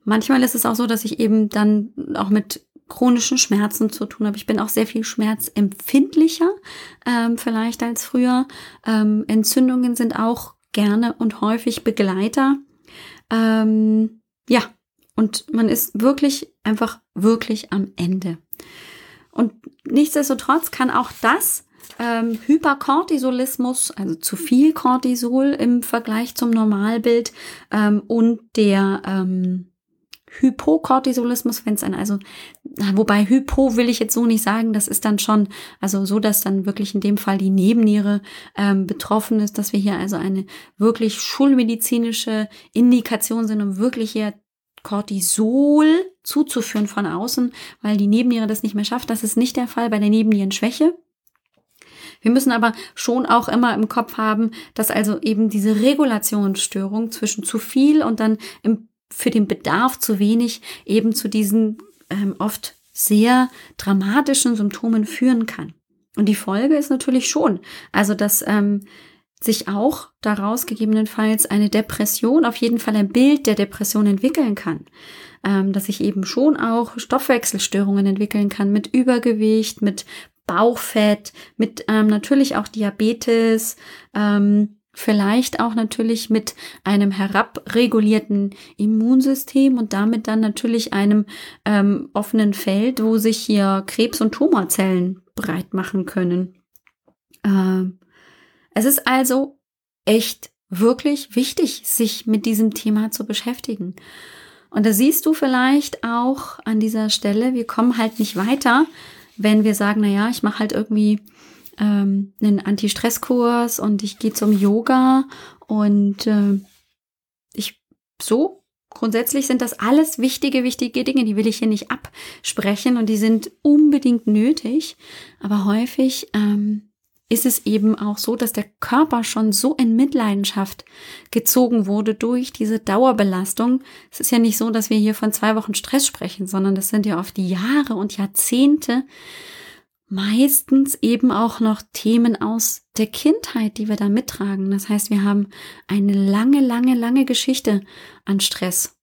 S1: Manchmal ist es auch so, dass ich eben dann auch mit chronischen Schmerzen zu tun habe. Ich bin auch sehr viel schmerzempfindlicher ähm, vielleicht als früher. Ähm, Entzündungen sind auch gerne und häufig Begleiter. Ähm, ja, Und man ist wirklich einfach wirklich am Ende. Und nichtsdestotrotz kann auch das ähm, Hypercortisolismus, also zu viel Cortisol im Vergleich zum Normalbild ähm, und der ähm, Hypokortisolismus, wenn es ein, also, wobei Hypo will ich jetzt so nicht sagen, das ist dann schon, also so, dass dann wirklich in dem Fall die Nebenniere ähm, betroffen ist, dass wir hier also eine wirklich schulmedizinische Indikation sind, um wirklich hier Cortisol zuzuführen von außen, weil die Nebenniere das nicht mehr schafft. Das ist nicht der Fall bei der Nebennierenschwäche. Wir müssen aber schon auch immer im Kopf haben, dass also eben diese Regulationsstörung zwischen zu viel und dann im, für den Bedarf zu wenig eben zu diesen ähm, oft sehr dramatischen Symptomen führen kann. Und die Folge ist natürlich schon, also dass ähm, sich auch daraus gegebenenfalls eine Depression, auf jeden Fall ein Bild der Depression entwickeln kann. Ähm, dass sich eben schon auch Stoffwechselstörungen entwickeln kann mit Übergewicht, mit Bauchfett, mit ähm, natürlich auch Diabetes, ähm, vielleicht auch natürlich mit einem herabregulierten Immunsystem und damit dann natürlich einem ähm, offenen Feld, wo sich hier Krebs- und Tumorzellen breit machen können. Ähm, es ist also echt wirklich wichtig, sich mit diesem Thema zu beschäftigen. Und da siehst du vielleicht auch an dieser Stelle, wir kommen halt nicht weiter, wenn wir sagen, na ja, ich mache halt irgendwie ähm, einen Anti-Stress-Kurs und ich gehe zum Yoga und äh, ich so grundsätzlich sind das alles wichtige, wichtige Dinge, die will ich hier nicht absprechen und die sind unbedingt nötig, aber häufig ähm, ist es eben auch so, dass der Körper schon so in Mitleidenschaft gezogen wurde durch diese Dauerbelastung. Es ist ja nicht so, dass wir hier von zwei Wochen Stress sprechen, sondern das sind ja oft die Jahre und Jahrzehnte, meistens eben auch noch Themen aus der Kindheit, die wir da mittragen. Das heißt, wir haben eine lange, lange, lange Geschichte an Stress,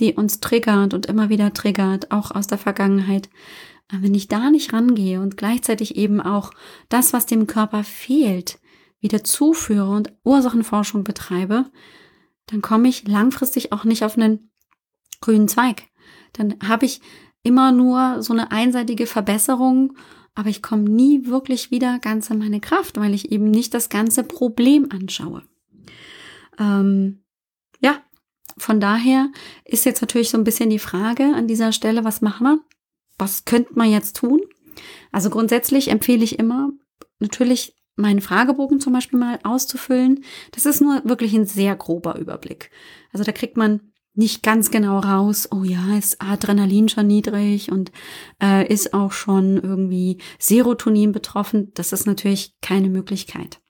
S1: die uns triggert und immer wieder triggert, auch aus der Vergangenheit. Wenn ich da nicht rangehe und gleichzeitig eben auch das, was dem Körper fehlt, wieder zuführe und Ursachenforschung betreibe, dann komme ich langfristig auch nicht auf einen grünen Zweig. Dann habe ich immer nur so eine einseitige Verbesserung, aber ich komme nie wirklich wieder ganz in meine Kraft, weil ich eben nicht das ganze Problem anschaue. Ähm, ja, von daher ist jetzt natürlich so ein bisschen die Frage an dieser Stelle, was machen wir? was könnte man jetzt tun? Also grundsätzlich empfehle ich immer, natürlich meinen Fragebogen zum Beispiel mal auszufüllen. Das ist nur wirklich ein sehr grober Überblick. Also da kriegt man nicht ganz genau raus, oh ja, ist Adrenalin schon niedrig und äh, ist auch schon irgendwie Serotonin betroffen. Das ist natürlich keine Möglichkeit.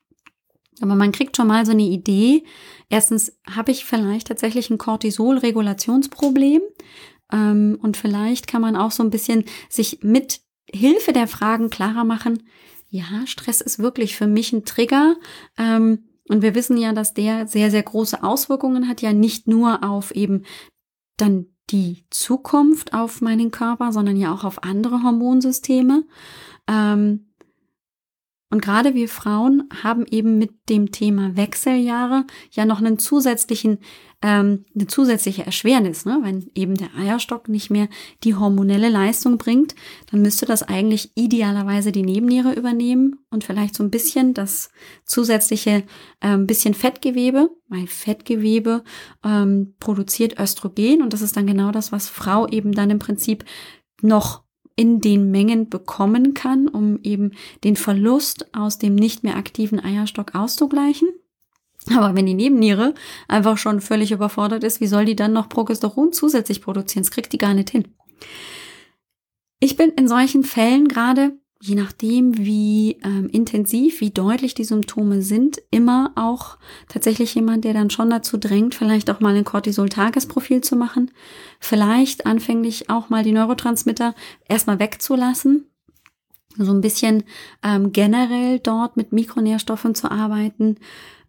S1: Aber man kriegt schon mal so eine Idee. Erstens habe ich vielleicht tatsächlich ein Cortisol-Regulationsproblem. Ähm, und vielleicht kann man auch so ein bisschen sich mit Hilfe der Fragen klarer machen, ja, Stress ist wirklich für mich ein Trigger. Ähm, und wir wissen ja, dass der sehr, sehr große Auswirkungen hat, ja nicht nur auf eben dann die Zukunft auf meinen Körper, sondern ja auch auf andere Hormonsysteme. Ähm, und gerade wir Frauen haben eben mit dem Thema Wechseljahre ja noch einen zusätzlichen, ähm, eine zusätzliche Erschwernis. Ne? Wenn eben der Eierstock nicht mehr die hormonelle Leistung bringt, dann müsste das eigentlich idealerweise die Nebenniere übernehmen und vielleicht so ein bisschen das zusätzliche ähm, bisschen Fettgewebe, weil Fettgewebe ähm, produziert Östrogen und das ist dann genau das, was Frau eben dann im Prinzip noch in den Mengen bekommen kann, um eben den Verlust aus dem nicht mehr aktiven Eierstock auszugleichen. Aber wenn die Nebenniere einfach schon völlig überfordert ist, wie soll die dann noch Progesteron zusätzlich produzieren? Das kriegt die gar nicht hin. Ich bin in solchen Fällen gerade je nachdem, wie ähm, intensiv, wie deutlich die Symptome sind, immer auch tatsächlich jemand, der dann schon dazu drängt, vielleicht auch mal ein Cortisol-Tagesprofil zu machen, vielleicht anfänglich auch mal die Neurotransmitter erstmal wegzulassen, so ein bisschen ähm, generell dort mit Mikronährstoffen zu arbeiten.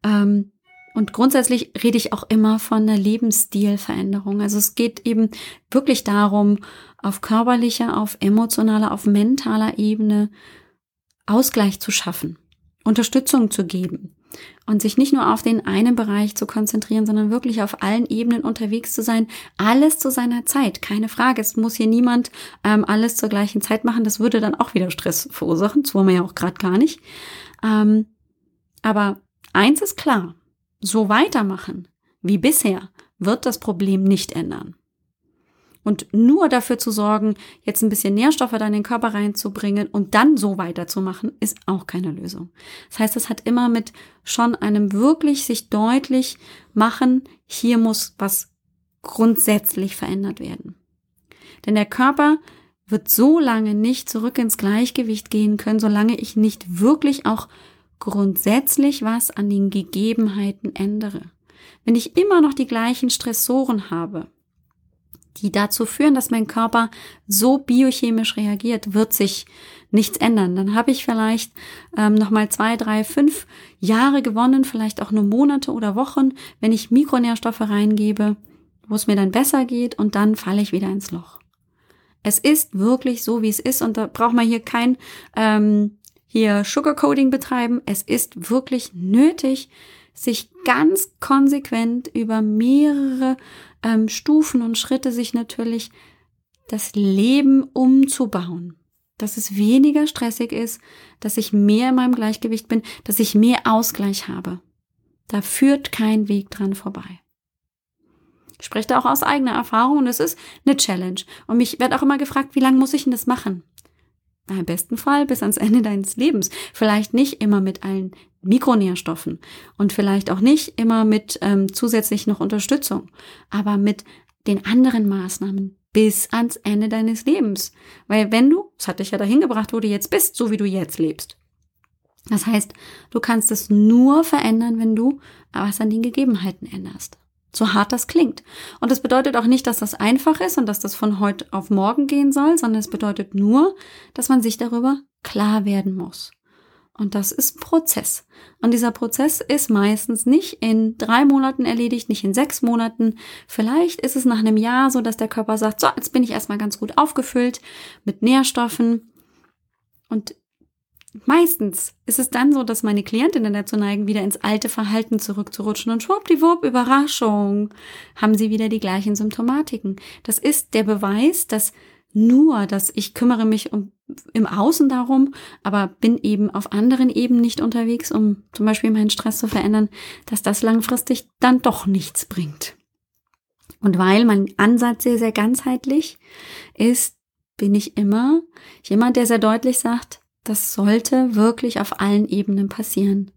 S1: Ähm, und grundsätzlich rede ich auch immer von einer Lebensstilveränderung. Also es geht eben wirklich darum, auf körperlicher, auf emotionaler, auf mentaler Ebene Ausgleich zu schaffen, Unterstützung zu geben. und sich nicht nur auf den einen Bereich zu konzentrieren, sondern wirklich auf allen Ebenen unterwegs zu sein. Alles zu seiner Zeit, keine Frage. Es muss hier niemand ähm, alles zur gleichen Zeit machen. Das würde dann auch wieder Stress verursachen. Das wollen wir ja auch gerade gar nicht. Ähm, aber eins ist klar, so weitermachen wie bisher wird das Problem nicht ändern. Und nur dafür zu sorgen, jetzt ein bisschen Nährstoffe da in den Körper reinzubringen und dann so weiterzumachen, ist auch keine Lösung. Das heißt, es hat immer mit schon einem wirklich sich deutlich machen, hier muss was grundsätzlich verändert werden. Denn der Körper wird so lange nicht zurück ins Gleichgewicht gehen können, solange ich nicht wirklich auch grundsätzlich was an den Gegebenheiten ändere. Wenn ich immer noch die gleichen Stressoren habe, die dazu führen, dass mein Körper so biochemisch reagiert, wird sich nichts ändern. Dann habe ich vielleicht ähm, noch mal zwei, drei, fünf Jahre gewonnen, vielleicht auch nur Monate oder Wochen, wenn ich Mikronährstoffe reingebe, wo es mir dann besser geht und dann falle ich wieder ins Loch. Es ist wirklich so, wie es ist und da braucht man hier kein ähm, hier Sugarcoating betreiben. Es ist wirklich nötig, sich ganz konsequent über mehrere ähm, Stufen und Schritte sich natürlich das Leben umzubauen. Dass es weniger stressig ist, dass ich mehr in meinem Gleichgewicht bin, dass ich mehr Ausgleich habe. Da führt kein Weg dran vorbei. Ich spreche da auch aus eigener Erfahrung und es ist eine Challenge. Und mich wird auch immer gefragt, wie lange muss ich denn das machen? Na, Im besten Fall bis ans Ende deines Lebens. Vielleicht nicht immer mit allen Mikronährstoffen und vielleicht auch nicht immer mit ähm, zusätzlich noch Unterstützung, aber mit den anderen Maßnahmen bis ans Ende deines Lebens. Weil wenn du, das hat dich ja dahin gebracht, wo du jetzt bist, so wie du jetzt lebst. Das heißt, du kannst es nur verändern, wenn du was an den Gegebenheiten änderst. So hart das klingt. Und das bedeutet auch nicht, dass das einfach ist und dass das von heute auf morgen gehen soll, sondern es bedeutet nur, dass man sich darüber klar werden muss. Und das ist Prozess. Und dieser Prozess ist meistens nicht in drei Monaten erledigt, nicht in sechs Monaten. Vielleicht ist es nach einem Jahr so, dass der Körper sagt, so, jetzt bin ich erstmal ganz gut aufgefüllt mit Nährstoffen. Und meistens ist es dann so, dass meine Klientinnen dazu neigen, wieder ins alte Verhalten zurückzurutschen und schwuppdiwupp, Überraschung, haben sie wieder die gleichen Symptomatiken. Das ist der Beweis, dass nur, dass ich kümmere mich um im Außen darum, aber bin eben auf anderen Ebenen nicht unterwegs, um zum Beispiel meinen Stress zu verändern, dass das langfristig dann doch nichts bringt. Und weil mein Ansatz sehr, sehr ganzheitlich ist, bin ich immer jemand, der sehr deutlich sagt, das sollte wirklich auf allen Ebenen passieren.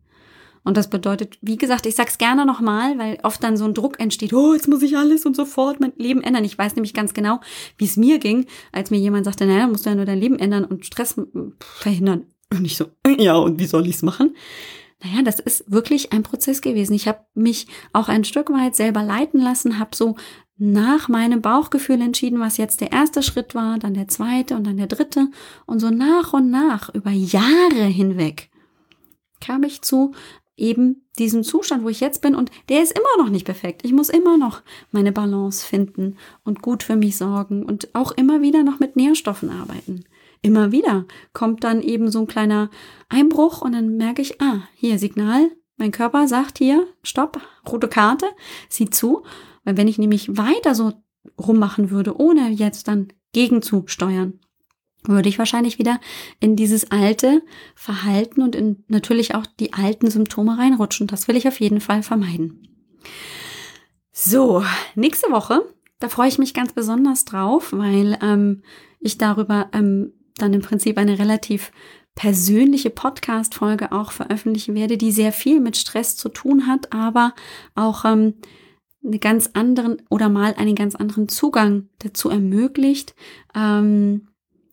S1: Und das bedeutet, wie gesagt, ich sag's gerne nochmal, weil oft dann so ein Druck entsteht, oh, jetzt muss ich alles und sofort mein Leben ändern. Ich weiß nämlich ganz genau, wie es mir ging, als mir jemand sagte, naja, musst du ja nur dein Leben ändern und Stress verhindern. Und ich so, ja, und wie soll ich's machen? Naja, das ist wirklich ein Prozess gewesen. Ich habe mich auch ein Stück weit selber leiten lassen, habe so nach meinem Bauchgefühl entschieden, was jetzt der erste Schritt war, dann der zweite und dann der dritte. Und so nach und nach, über Jahre hinweg, kam ich zu eben diesen Zustand, wo ich jetzt bin und der ist immer noch nicht perfekt. Ich muss immer noch meine Balance finden und gut für mich sorgen und auch immer wieder noch mit Nährstoffen arbeiten. Immer wieder kommt dann eben so ein kleiner Einbruch und dann merke ich, ah, hier Signal, mein Körper sagt hier, stopp, rote Karte, sieh zu. Weil wenn ich nämlich weiter so rummachen würde, ohne jetzt dann gegenzusteuern, würde ich wahrscheinlich wieder in dieses alte Verhalten und in natürlich auch die alten Symptome reinrutschen. Das will ich auf jeden Fall vermeiden. So, nächste Woche, da freue ich mich ganz besonders drauf, weil ähm, ich darüber ähm, dann im Prinzip eine relativ persönliche Podcast-Folge auch veröffentlichen werde, die sehr viel mit Stress zu tun hat, aber auch ähm, einen ganz anderen oder mal einen ganz anderen Zugang dazu ermöglicht. Ähm,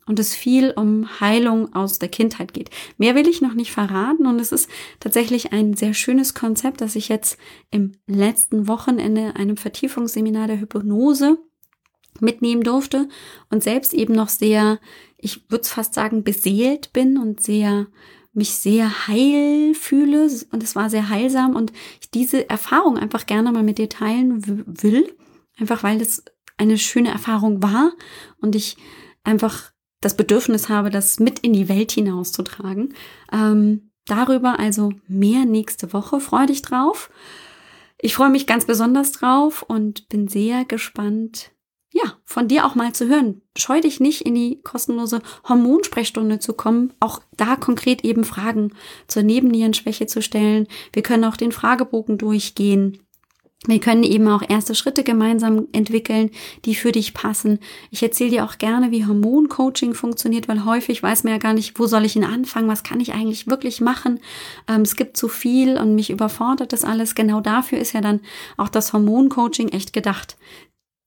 S1: und es viel um Heilung aus der Kindheit geht. Mehr will ich noch nicht verraten und es ist tatsächlich ein sehr schönes Konzept, das ich jetzt im letzten Wochenende einem Vertiefungsseminar der Hypnose mitnehmen durfte und selbst eben noch sehr, ich würde fast sagen, beseelt bin und sehr mich sehr heil fühle und es war sehr heilsam und ich diese Erfahrung einfach gerne mal mit dir teilen will, einfach weil es eine schöne Erfahrung war und ich einfach das Bedürfnis habe, das mit in die Welt hinauszutragen. Ähm, Darüber also mehr nächste Woche. Freu dich drauf. Ich freue mich ganz besonders drauf und bin sehr gespannt, ja, von dir auch mal zu hören. Scheu dich nicht in die kostenlose Hormonsprechstunde zu kommen, auch da konkret eben Fragen zur Nebennierenschwäche zu stellen. Wir können auch den Fragebogen durchgehen. Wir können eben auch erste Schritte gemeinsam entwickeln, die für dich passen. Ich erzähle dir auch gerne, wie Hormoncoaching funktioniert, weil häufig weiß man ja gar nicht, wo soll ich ihn anfangen, was kann ich eigentlich wirklich machen. Ähm, es gibt zu viel und mich überfordert das alles. Genau dafür ist ja dann auch das Hormoncoaching echt gedacht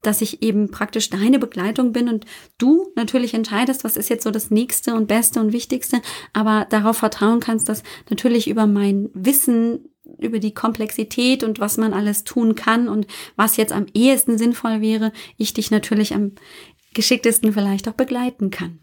S1: dass ich eben praktisch deine Begleitung bin und du natürlich entscheidest, was ist jetzt so das nächste und beste und wichtigste, aber darauf vertrauen kannst, dass natürlich über mein Wissen über die Komplexität und was man alles tun kann und was jetzt am ehesten sinnvoll wäre, ich dich natürlich am geschicktesten vielleicht auch begleiten kann.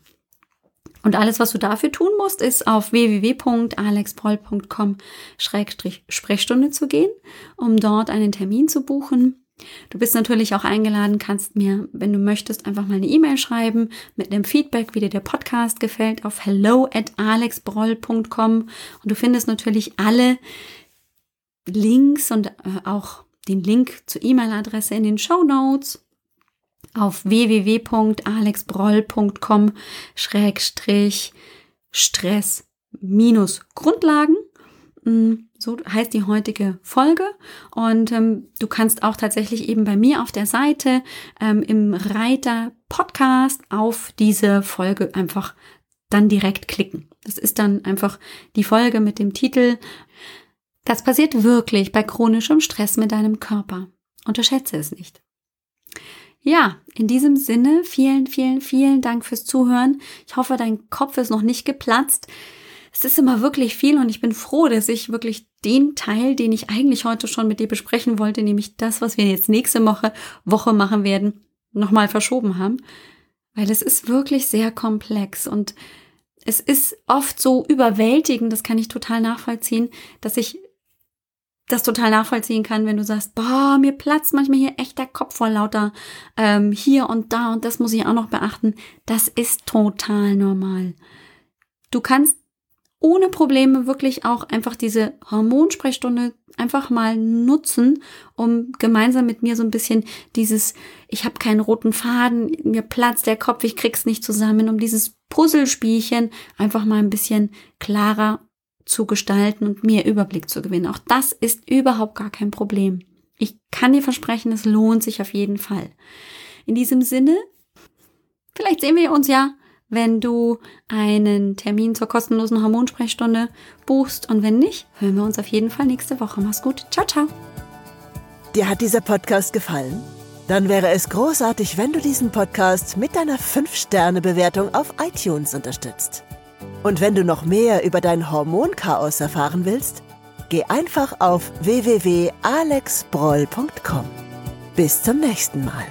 S1: Und alles, was du dafür tun musst, ist auf www.alexproll.com-sprechstunde zu gehen, um dort einen Termin zu buchen. Du bist natürlich auch eingeladen, kannst mir, wenn du möchtest, einfach mal eine E-Mail schreiben mit einem Feedback, wie dir der Podcast gefällt, auf hello at alexbroll.com. Und du findest natürlich alle Links und äh, auch den Link zur E-Mail-Adresse in den Show Notes auf www.alexbroll.com Stress Grundlagen. So heißt die heutige Folge. Und ähm, du kannst auch tatsächlich eben bei mir auf der Seite ähm, im Reiter Podcast auf diese Folge einfach dann direkt klicken. Das ist dann einfach die Folge mit dem Titel das passiert wirklich bei chronischem Stress mit deinem Körper. Unterschätze es nicht. Ja, in diesem Sinne, vielen, vielen, vielen Dank fürs Zuhören. Ich hoffe, dein Kopf ist noch nicht geplatzt. Es ist immer wirklich viel und ich bin froh, dass ich wirklich den Teil, den ich eigentlich heute schon mit dir besprechen wollte, nämlich das, was wir jetzt nächste Woche, Woche machen werden, nochmal verschoben haben. Weil es ist wirklich sehr komplex und es ist oft so überwältigend, das kann ich total nachvollziehen, dass ich das total nachvollziehen kann, wenn du sagst, boah, mir platzt manchmal hier echt der Kopf vor lauter ähm, hier und da und das muss ich auch noch beachten. Das ist total normal. Du kannst ohne Probleme wirklich auch einfach diese Hormonsprechstunde einfach mal nutzen, um gemeinsam mit mir so ein bisschen dieses, ich habe keinen roten Faden, mir platzt der Kopf, ich krieg's nicht zusammen, um dieses Puzzlespielchen einfach mal ein bisschen klarer zu gestalten und mehr Überblick zu gewinnen. Auch das ist überhaupt gar kein Problem. Ich kann dir versprechen, es lohnt sich auf jeden Fall. In diesem Sinne, vielleicht sehen wir uns ja, wenn du einen Termin zur kostenlosen Hormonsprechstunde buchst. Und wenn nicht, hören wir uns auf jeden Fall nächste Woche. Mach's gut. Ciao, ciao.
S2: Dir hat dieser Podcast gefallen? Dann wäre es großartig, wenn du diesen Podcast mit deiner 5-Sterne-Bewertung auf iTunes unterstützt. Und wenn du noch mehr über dein Hormonchaos erfahren willst, geh einfach auf www.alexbroll.com. Bis zum nächsten Mal.